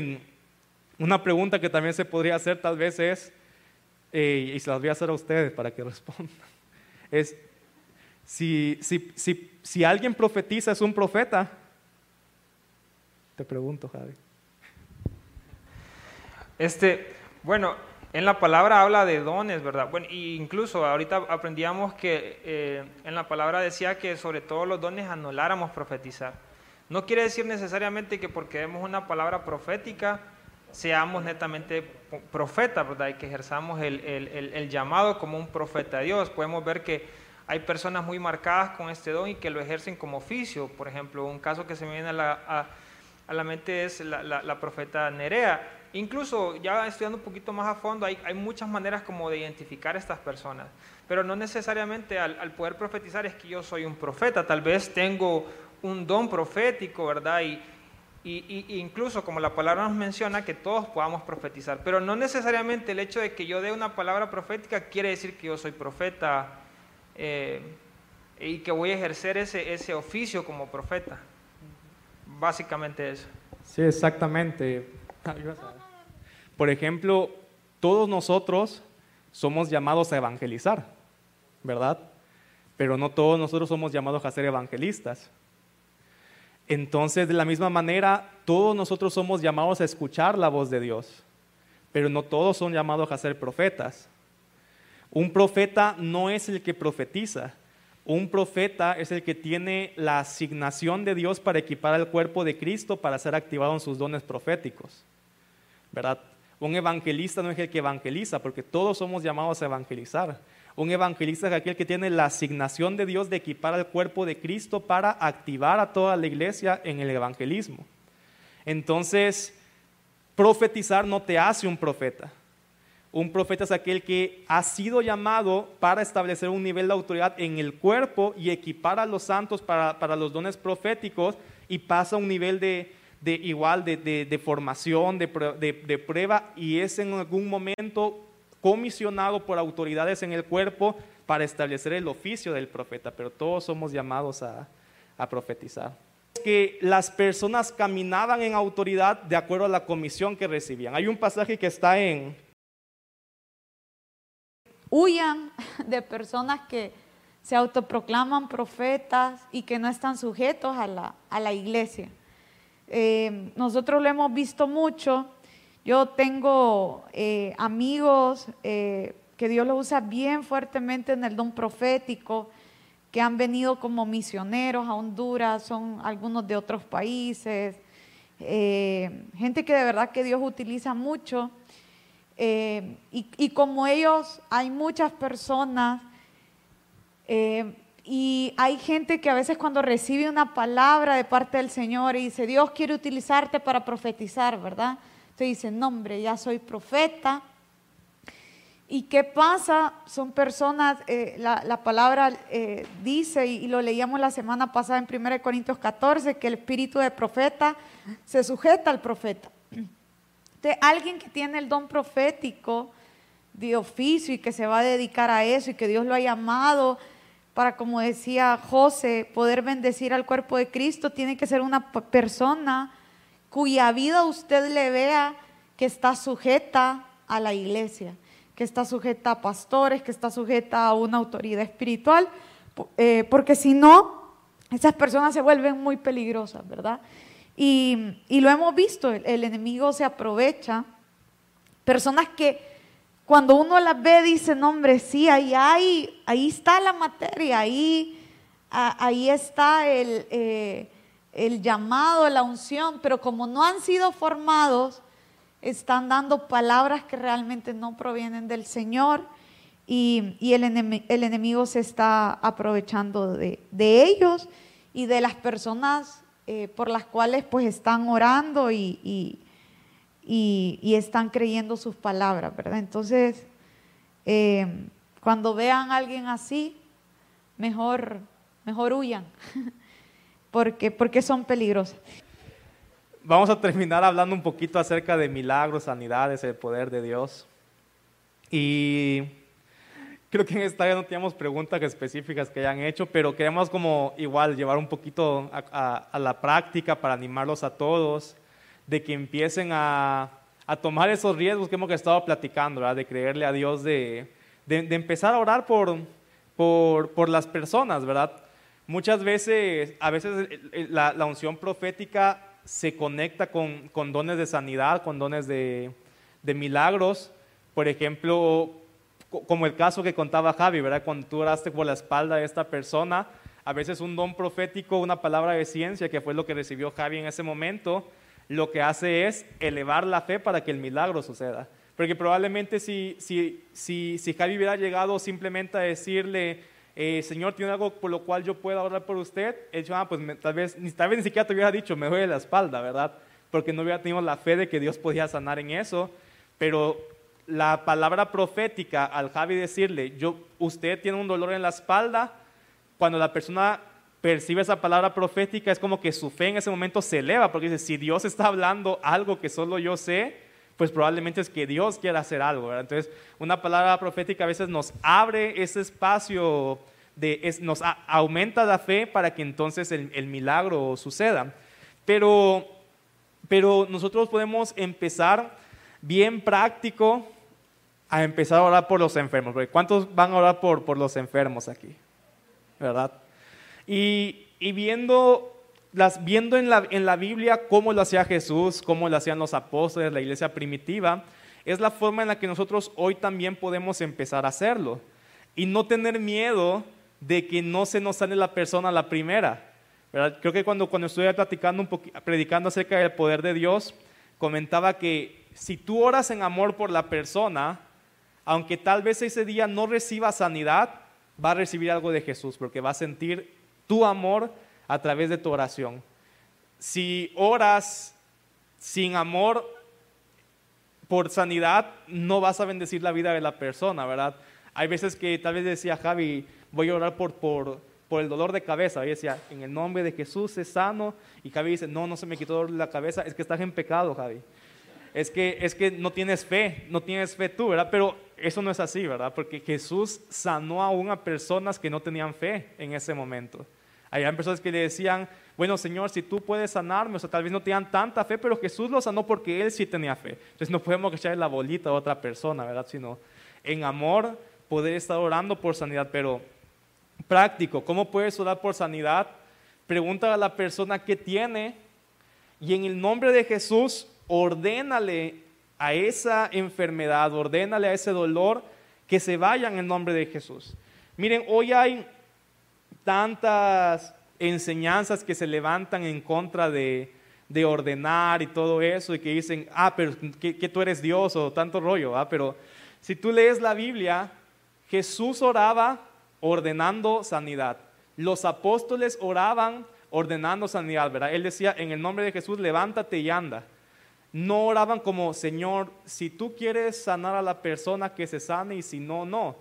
una pregunta que también se podría hacer tal vez es, y se las voy a hacer a ustedes para que respondan, es, si, si, si, si alguien profetiza, ¿es un profeta? Te pregunto, Javi. Este, bueno, en la palabra habla de dones, ¿verdad? Bueno, incluso ahorita aprendíamos que eh, en la palabra decía que sobre todo los dones anuláramos profetizar. No quiere decir necesariamente que porque vemos una palabra profética seamos netamente profetas, ¿verdad? Y que ejerzamos el, el, el, llamado como un profeta de Dios. Podemos ver que hay personas muy marcadas con este don y que lo ejercen como oficio. Por ejemplo, un caso que se me viene a la, a, la mente es la, la, la, profeta Nerea. Incluso ya estudiando un poquito más a fondo, hay, hay, muchas maneras como de identificar a estas personas. Pero no necesariamente al, al poder profetizar es que yo soy un profeta. Tal vez tengo un don profético, ¿verdad? Y, y, incluso como la palabra nos menciona que todos podamos profetizar, pero no necesariamente el hecho de que yo dé una palabra profética quiere decir que yo soy profeta eh, y que voy a ejercer ese, ese oficio como profeta. Básicamente eso. Sí, exactamente. Por ejemplo, todos nosotros somos llamados a evangelizar, ¿verdad? Pero no todos nosotros somos llamados a ser evangelistas. Entonces, de la misma manera, todos nosotros somos llamados a escuchar la voz de Dios, pero no todos son llamados a ser profetas. Un profeta no es el que profetiza, un profeta es el que tiene la asignación de Dios para equipar al cuerpo de Cristo para ser activado en sus dones proféticos. ¿Verdad? Un evangelista no es el que evangeliza, porque todos somos llamados a evangelizar. Un evangelista es aquel que tiene la asignación de Dios de equipar al cuerpo de Cristo para activar a toda la iglesia en el evangelismo. Entonces, profetizar no te hace un profeta. Un profeta es aquel que ha sido llamado para establecer un nivel de autoridad en el cuerpo y equipar a los santos para, los dones proféticos y pasa a un nivel de, igual de, formación, de, prueba y es en algún momento comisionado por autoridades en el cuerpo para establecer el oficio del profeta, pero todos somos llamados a, a profetizar. Que las personas caminaban en autoridad de acuerdo a la comisión que recibían. Hay un pasaje que está en Huyan de personas que se autoproclaman profetas y que no están sujetos a la, a la iglesia. Eh, nosotros lo hemos visto mucho. Yo tengo eh, amigos eh, que Dios los usa bien fuertemente en el don profético, que han venido como misioneros a Honduras, son algunos de otros países, gente que de verdad que Dios utiliza mucho. Eh, y, como ellos, hay muchas personas eh, y hay gente que a veces cuando recibe una palabra de parte del Señor y dice, Dios quiere utilizarte para profetizar, ¿verdad? Entonces dice, no hombre, ya soy profeta. ¿Y qué pasa? Son personas, eh, la, palabra dice, y, lo leíamos la semana pasada en 1 Corintios 14, que el espíritu de profeta se sujeta al profeta de alguien que tiene el don profético de oficio y que se va a dedicar a eso y que Dios lo ha llamado para, como decía José, poder bendecir al cuerpo de Cristo, tiene que ser una persona cuya vida usted le vea que está sujeta a la iglesia, que está sujeta a pastores, que está sujeta a una autoridad espiritual, eh, porque si no, esas personas se vuelven muy peligrosas, ¿verdad? Y, lo hemos visto, el, enemigo se aprovecha. Personas que cuando uno las ve dicen, hombre, sí, ahí, hay, ahí está la materia, ahí, ahí está el, eh, el llamado, la unción, pero como no han sido formados, están dando palabras que realmente no provienen del Señor y, el, enemigo, se está aprovechando de, ellos y de las personas eh, por las cuales pues están orando y, y, están creyendo sus palabras, ¿verdad? Entonces, eh, cuando vean a alguien así, mejor, mejor huyan, porque, porque son peligrosos. Vamos a terminar hablando un poquito acerca de milagros, sanidades, el poder de Dios. Y Creo que en esta vez no teníamos preguntas específicas que hayan hecho, pero queremos como igual llevar un poquito a, la práctica para animarlos a todos, de que empiecen a, tomar esos riesgos que hemos estado platicando, ¿verdad? de creerle a Dios, de, de, empezar a orar por, por, por, las personas, ¿verdad? Muchas veces, a veces la, la unción profética se conecta con, con, dones de sanidad, con dones de, de milagros. Por ejemplo, como el caso que contaba Javi, ¿verdad? Cuando tú oraste por la espalda de esta persona, a veces un don profético, una palabra de ciencia, que fue lo que recibió Javi en ese momento, lo que hace es elevar la fe para que el milagro suceda. Porque probablemente si, si, si, si Javi hubiera llegado simplemente a decirle, eh, Señor, ¿tiene algo por lo cual yo pueda orar por usted? Él dijo, ah, pues tal, vez, tal vez ni siquiera te hubiera dicho, me duele la espalda, ¿verdad? Porque no hubiera tenido la fe de que Dios podía sanar en eso. Pero la palabra profética al Javi decirle, yo, usted tiene un dolor en la espalda, cuando la persona percibe esa palabra profética es como que su fe en ese momento se eleva, porque dice, si Dios está hablando algo que solo yo sé, pues probablemente es que Dios quiera hacer algo. Entonces, una palabra profética a veces nos abre ese espacio, de, nos aumenta la fe para que entonces el, el milagro suceda. Pero, pero nosotros podemos empezar bien práctico a empezar a orar por los enfermos. ¿Cuántos van a orar por, por los enfermos aquí? ¿Verdad? Y, y viendo, las, viendo en, la, en la Biblia cómo lo hacía Jesús, cómo lo hacían los apóstoles, la iglesia primitiva, es la forma en la que nosotros hoy también podemos empezar a hacerlo. Y no tener miedo de que no se nos sale la persona la primera. Creo que cuando, cuando estuve platicando un predicando acerca del poder de Dios, comentaba que si tú oras en amor por la persona, aunque tal vez ese día no reciba sanidad, va a recibir algo de Jesús, porque va a sentir tu amor a través de tu oración. Si oras sin amor por sanidad no vas a bendecir la vida de la persona, ¿verdad? Hay veces que tal vez decía Javi, voy a orar por, por, por el dolor de cabeza. Y decía, en el nombre de Jesús es sano. Y Javi dice, no, no se me quitó el dolor de la cabeza, es que estás en pecado, Javi. Es que, es que no tienes fe, no tienes fe tú, ¿verdad? Pero eso no es así, ¿verdad? Porque Jesús sanó aún a personas que no tenían fe en ese momento. Había personas que le decían, bueno Señor, si tú puedes sanarme, o sea, tal vez no tenían tanta fe, pero Jesús lo sanó porque Él sí tenía fe. Entonces no podemos echarle la bolita a otra persona, ¿verdad? Sino en amor poder estar orando por sanidad, pero práctico, ¿cómo puedes orar por sanidad? Pregunta a la persona que tiene y en el nombre de Jesús ordénale a esa enfermedad, ordénale a ese dolor que se vaya en el nombre de Jesús. Miren, hoy hay tantas enseñanzas que se levantan en contra de, ordenar y todo eso y que dicen, ah, pero que, tú eres Dios o tanto rollo, ah, pero si tú lees la Biblia, Jesús oraba ordenando sanidad. Los apóstoles oraban ordenando sanidad, ¿verdad? Él decía, en el nombre de Jesús, levántate y anda. No oraban como, Señor, si tú quieres sanar a la persona, que se sane y si no, no.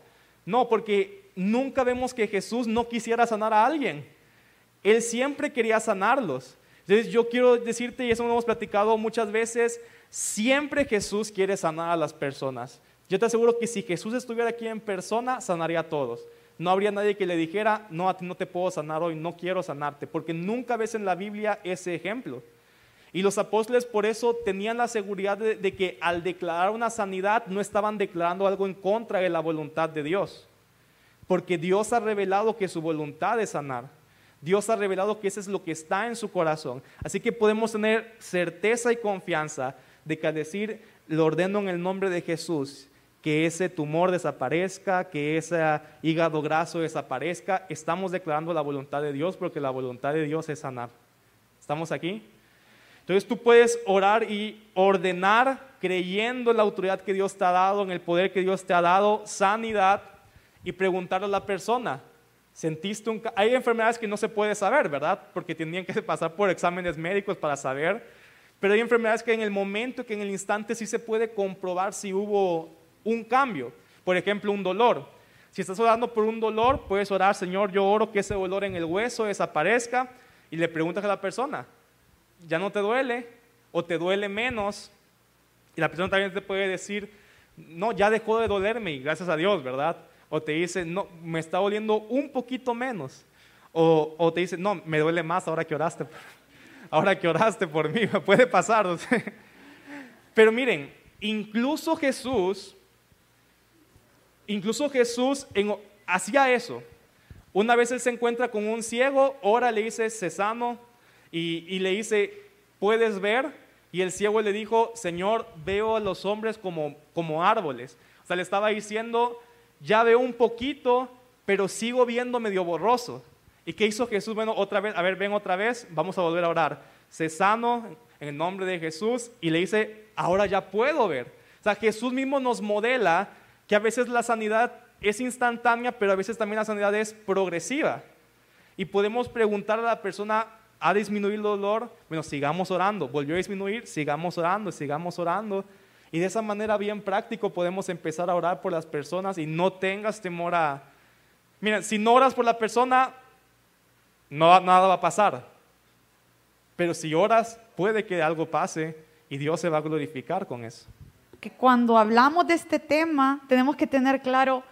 No, porque nunca vemos que Jesús no quisiera sanar a alguien. Él siempre quería sanarlos. Entonces yo quiero decirte, y eso lo hemos platicado muchas veces, siempre Jesús quiere sanar a las personas. Yo te aseguro que si Jesús estuviera aquí en persona, sanaría a todos. No habría nadie que le dijera, no, a ti no te puedo sanar hoy, no quiero sanarte, porque nunca ves en la Biblia ese ejemplo. Y los apóstoles por eso tenían la seguridad de, de, que al declarar una sanidad no estaban declarando algo en contra de la voluntad de Dios porque Dios ha revelado que su voluntad es sanar. Dios ha revelado que eso es lo que está en su corazón. Así que podemos tener certeza y confianza de que al decir, lo ordeno en el nombre de Jesús, que ese tumor desaparezca, que ese hígado graso desaparezca, estamos declarando la voluntad de Dios porque la voluntad de Dios es sanar. ¿Estamos aquí? Entonces tú puedes orar y ordenar creyendo en la autoridad que Dios te ha dado, en el poder que Dios te ha dado, sanidad y preguntarle a la persona, ¿sentiste un... Hay enfermedades que no se puede saber, ¿verdad? Porque tenían que pasar por exámenes médicos para saber, pero hay enfermedades que en el momento, que en el instante sí se puede comprobar si hubo un cambio. Por ejemplo, un dolor. Si estás orando por un dolor, puedes orar, Señor, yo oro que ese dolor en el hueso desaparezca y le preguntas a la persona, ¿ya no te duele? ¿O te duele menos? Y la persona también te puede decir, no, ya dejó de dolerme y gracias a Dios, ¿verdad? O te dice, no, me está doliendo un poquito menos. O, te dice, no, me duele más ahora que oraste. Ahora que oraste por mí, me puede pasar. Pero miren, incluso Jesús, incluso Jesús hacía eso. Una vez él se encuentra con un ciego, ahora le dice, cesano, y, y le dice, ¿puedes ver? Y el ciego le dijo, Señor, veo a los hombres como, como árboles. O sea, le estaba diciendo, ya veo un poquito, pero sigo viendo medio borroso. ¿Y qué hizo Jesús? Bueno, otra vez, a ver, ven otra vez, vamos a volver a orar. Se sano en el nombre de Jesús y le dice, ahora ya puedo ver. O sea, Jesús mismo nos modela que a veces la sanidad es instantánea, pero a veces también la sanidad es progresiva. Y podemos preguntar a la persona, ¿ha disminuido el dolor? Bueno, sigamos orando. ¿Volvió a disminuir? Sigamos orando, sigamos orando. Y de esa manera bien práctico podemos empezar a orar por las personas y no tengas temor a... Mira, si no oras por la persona, no, nada va a pasar. Pero si oras, puede que algo pase y Dios se va a glorificar con eso. Que cuando hablamos de este tema, tenemos que tener claro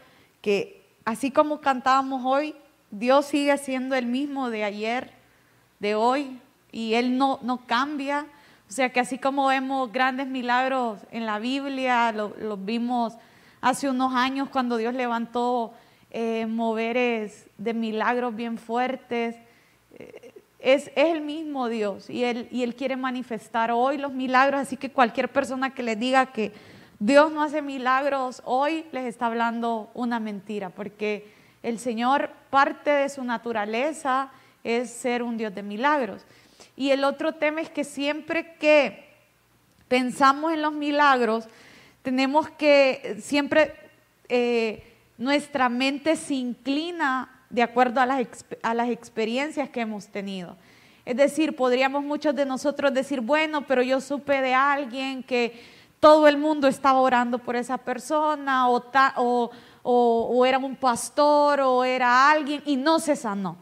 que así como cantábamos hoy, Dios sigue siendo el mismo de ayer, de hoy, y Él no, no cambia. O sea que así como vemos grandes milagros en la Biblia, los vimos hace unos años cuando Dios levantó eh, moveres de milagros bien fuertes. Eh, es, el mismo Dios y él, y él quiere manifestar hoy los milagros, así que cualquier persona que le diga que Dios no hace milagros hoy les está hablando una mentira, porque el Señor parte de su naturaleza es ser un Dios de milagros. Y el otro tema es que siempre que pensamos en los milagros, tenemos que siempre eh, nuestra mente se inclina de acuerdo a las, a las experiencias que hemos tenido. Es decir, podríamos muchos de nosotros decir, bueno, pero yo supe de alguien que todo el mundo estaba orando por esa persona o, o, o, era un pastor o era alguien y no se sanó.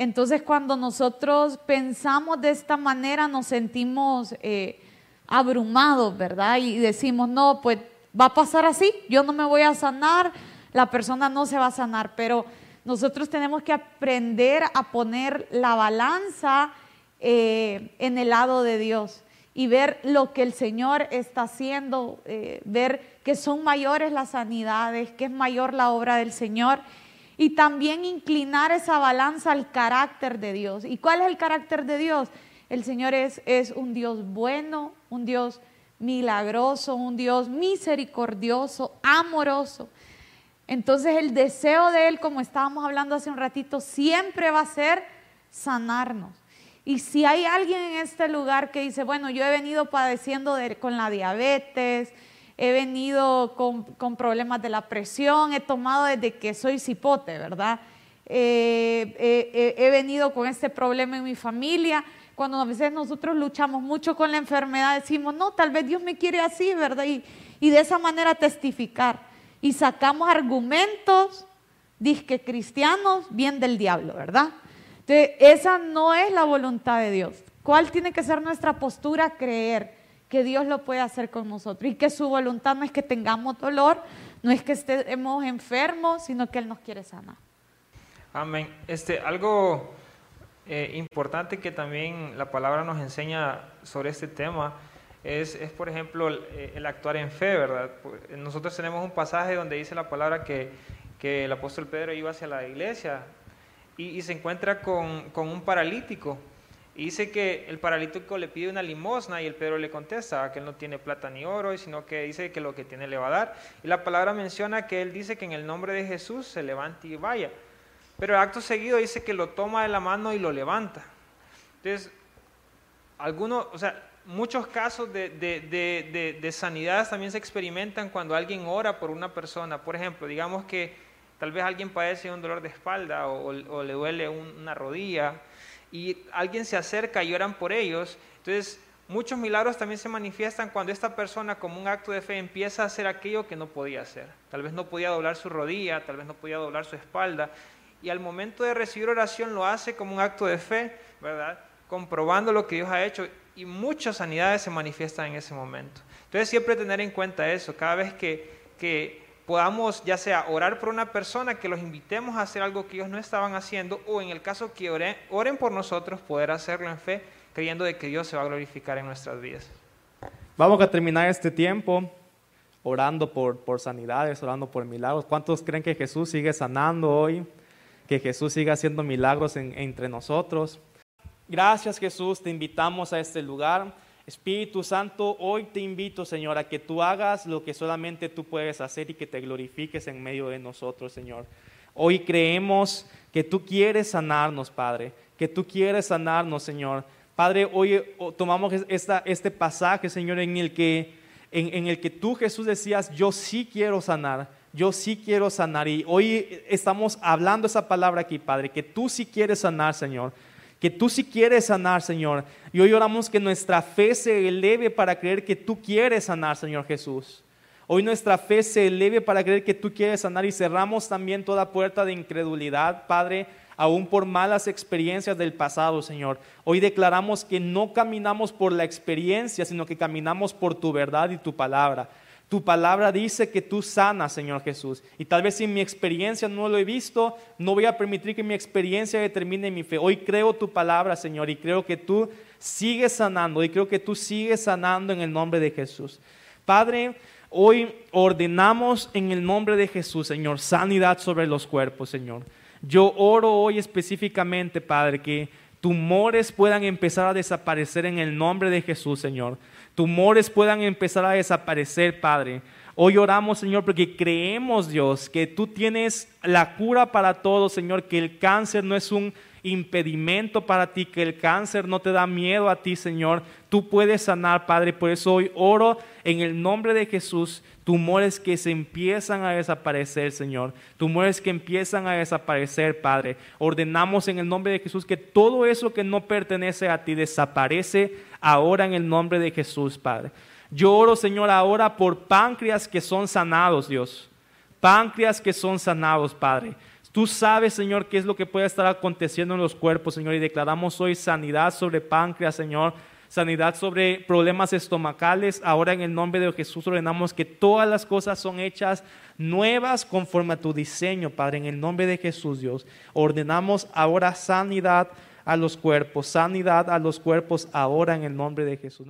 Entonces cuando nosotros pensamos de esta manera nos sentimos eh, abrumados, ¿verdad? Y decimos, no, pues va a pasar así, yo no me voy a sanar, la persona no se va a sanar, pero nosotros tenemos que aprender a poner la balanza eh, en el lado de Dios y ver lo que el Señor está haciendo, eh, ver que son mayores las sanidades, que es mayor la obra del Señor y también inclinar esa balanza al carácter de Dios. ¿Y cuál es el carácter de Dios? El Señor es, es un Dios bueno, un Dios milagroso, un Dios misericordioso, amoroso. Entonces el deseo de Él, como estábamos hablando hace un ratito, siempre va a ser sanarnos. Y si hay alguien en este lugar que dice, bueno, yo he venido padeciendo con la diabetes, he venido con, problemas de la presión, he tomado desde que soy cipote, ¿verdad? Eh, he venido con este problema en mi familia. Cuando a veces nosotros luchamos mucho con la enfermedad, decimos, no, tal vez Dios me quiere así, ¿verdad? y de esa manera testificar y sacamos argumentos, disque cristianos, bien del diablo, ¿verdad? Entonces, esa no es la voluntad de Dios. ¿Cuál tiene que ser nuestra postura? Creer que Dios lo puede hacer con nosotros y que su voluntad no es que tengamos dolor, no es que estemos enfermos, sino que Él nos quiere sanar. Amén. Este, algo eh, importante que también la palabra nos enseña sobre este tema es, es por ejemplo, eh, el, actuar en fe, ¿verdad? Pues, nosotros tenemos un pasaje donde dice la palabra que, que el apóstol Pedro iba hacia la iglesia y, se encuentra con, con, un paralítico. Dice que el paralítico le pide una limosna y el Pedro le contesta que él no tiene plata ni oro, sino que dice que lo que tiene le va a dar. Y la palabra menciona que él dice que en el nombre de Jesús se levante y vaya. Pero acto seguido dice que lo toma de la mano y lo levanta. Entonces, algunos, o sea, muchos casos de, de, de, sanidades también se experimentan cuando alguien ora por una persona. Por ejemplo, digamos que tal vez alguien padece un dolor de espalda o, le duele una rodilla y alguien se acerca y oran por ellos. Entonces, muchos milagros también se manifiestan cuando esta persona, como un acto de fe, empieza a hacer aquello que no podía hacer. Tal vez no podía doblar su rodilla, tal vez no podía doblar su espalda. Y al momento de recibir oración lo hace como un acto de fe, ¿verdad? Comprobando lo que Dios ha hecho y muchas sanidades se manifiestan en ese momento. Entonces siempre tener en cuenta eso, cada vez que, que podamos ya sea orar por una persona, que los invitemos a hacer algo que ellos no estaban haciendo, o en el caso que oren, por nosotros, poder hacerlo en fe, creyendo de que Dios se va a glorificar en nuestras vidas. Vamos a terminar este tiempo orando por, por sanidades, orando por milagros. ¿Cuántos creen que Jesús sigue sanando hoy? Que Jesús sigue haciendo milagros entre nosotros. Gracias Jesús, te invitamos a este lugar. Espíritu Santo, hoy te invito, Señor, a que tú hagas lo que solamente tú puedes hacer y que te glorifiques en medio de nosotros, Señor. Hoy creemos que tú quieres sanarnos, Padre, que tú quieres sanarnos, Señor. Padre, hoy tomamos esta, este pasaje, Señor, en el, que, en, en el que tú, Jesús, decías, yo sí quiero sanar, yo sí quiero sanar. Y hoy estamos hablando esa palabra aquí, Padre, que tú sí quieres sanar, Señor que tú sí quieres sanar, Señor. Y hoy oramos que nuestra fe se eleve para creer que tú quieres sanar, Señor Jesús. Hoy nuestra fe se eleve para creer que tú quieres sanar y cerramos también toda puerta de incredulidad, Padre, aún por malas experiencias del pasado, Señor. Hoy declaramos que no caminamos por la experiencia, sino que caminamos por tu verdad y tu palabra. Tu palabra dice que tú sanas, Señor Jesús. Y tal vez si mi experiencia no lo he visto, no voy a permitir que mi experiencia determine mi fe. Hoy creo tu palabra, Señor, y creo que tú sigues sanando, y creo que tú sigues sanando en el nombre de Jesús. Padre, hoy ordenamos en el nombre de Jesús, Señor, sanidad sobre los cuerpos, Señor. Yo oro hoy específicamente, Padre, que tumores puedan empezar a desaparecer en el nombre de Jesús, Señor tumores puedan empezar a desaparecer, Padre. Hoy oramos, Señor, porque creemos, Dios, que tú tienes la cura para todos, Señor, que el cáncer no es un impedimento para ti, que el cáncer no te da miedo a ti, Señor. Tú puedes sanar, Padre. Por eso hoy oro en el nombre de Jesús, tumores que se empiezan a desaparecer, Señor. Tumores que empiezan a desaparecer, Padre. Ordenamos en el nombre de Jesús que todo eso que no pertenece a ti desaparece ahora en el nombre de Jesús, Padre. Yo oro, Señor, ahora por páncreas que son sanados, Dios. Páncreas que son sanados, Padre. Tú sabes, Señor, qué es lo que puede estar aconteciendo en los cuerpos, Señor, y declaramos hoy sanidad sobre páncreas, Señor, sanidad sobre problemas estomacales. Ahora en el nombre de Jesús ordenamos que todas las cosas son hechas nuevas conforme a tu diseño, Padre, en el nombre de Jesús, Dios. Ordenamos ahora sanidad a los cuerpos, sanidad a los cuerpos ahora en el nombre de Jesús.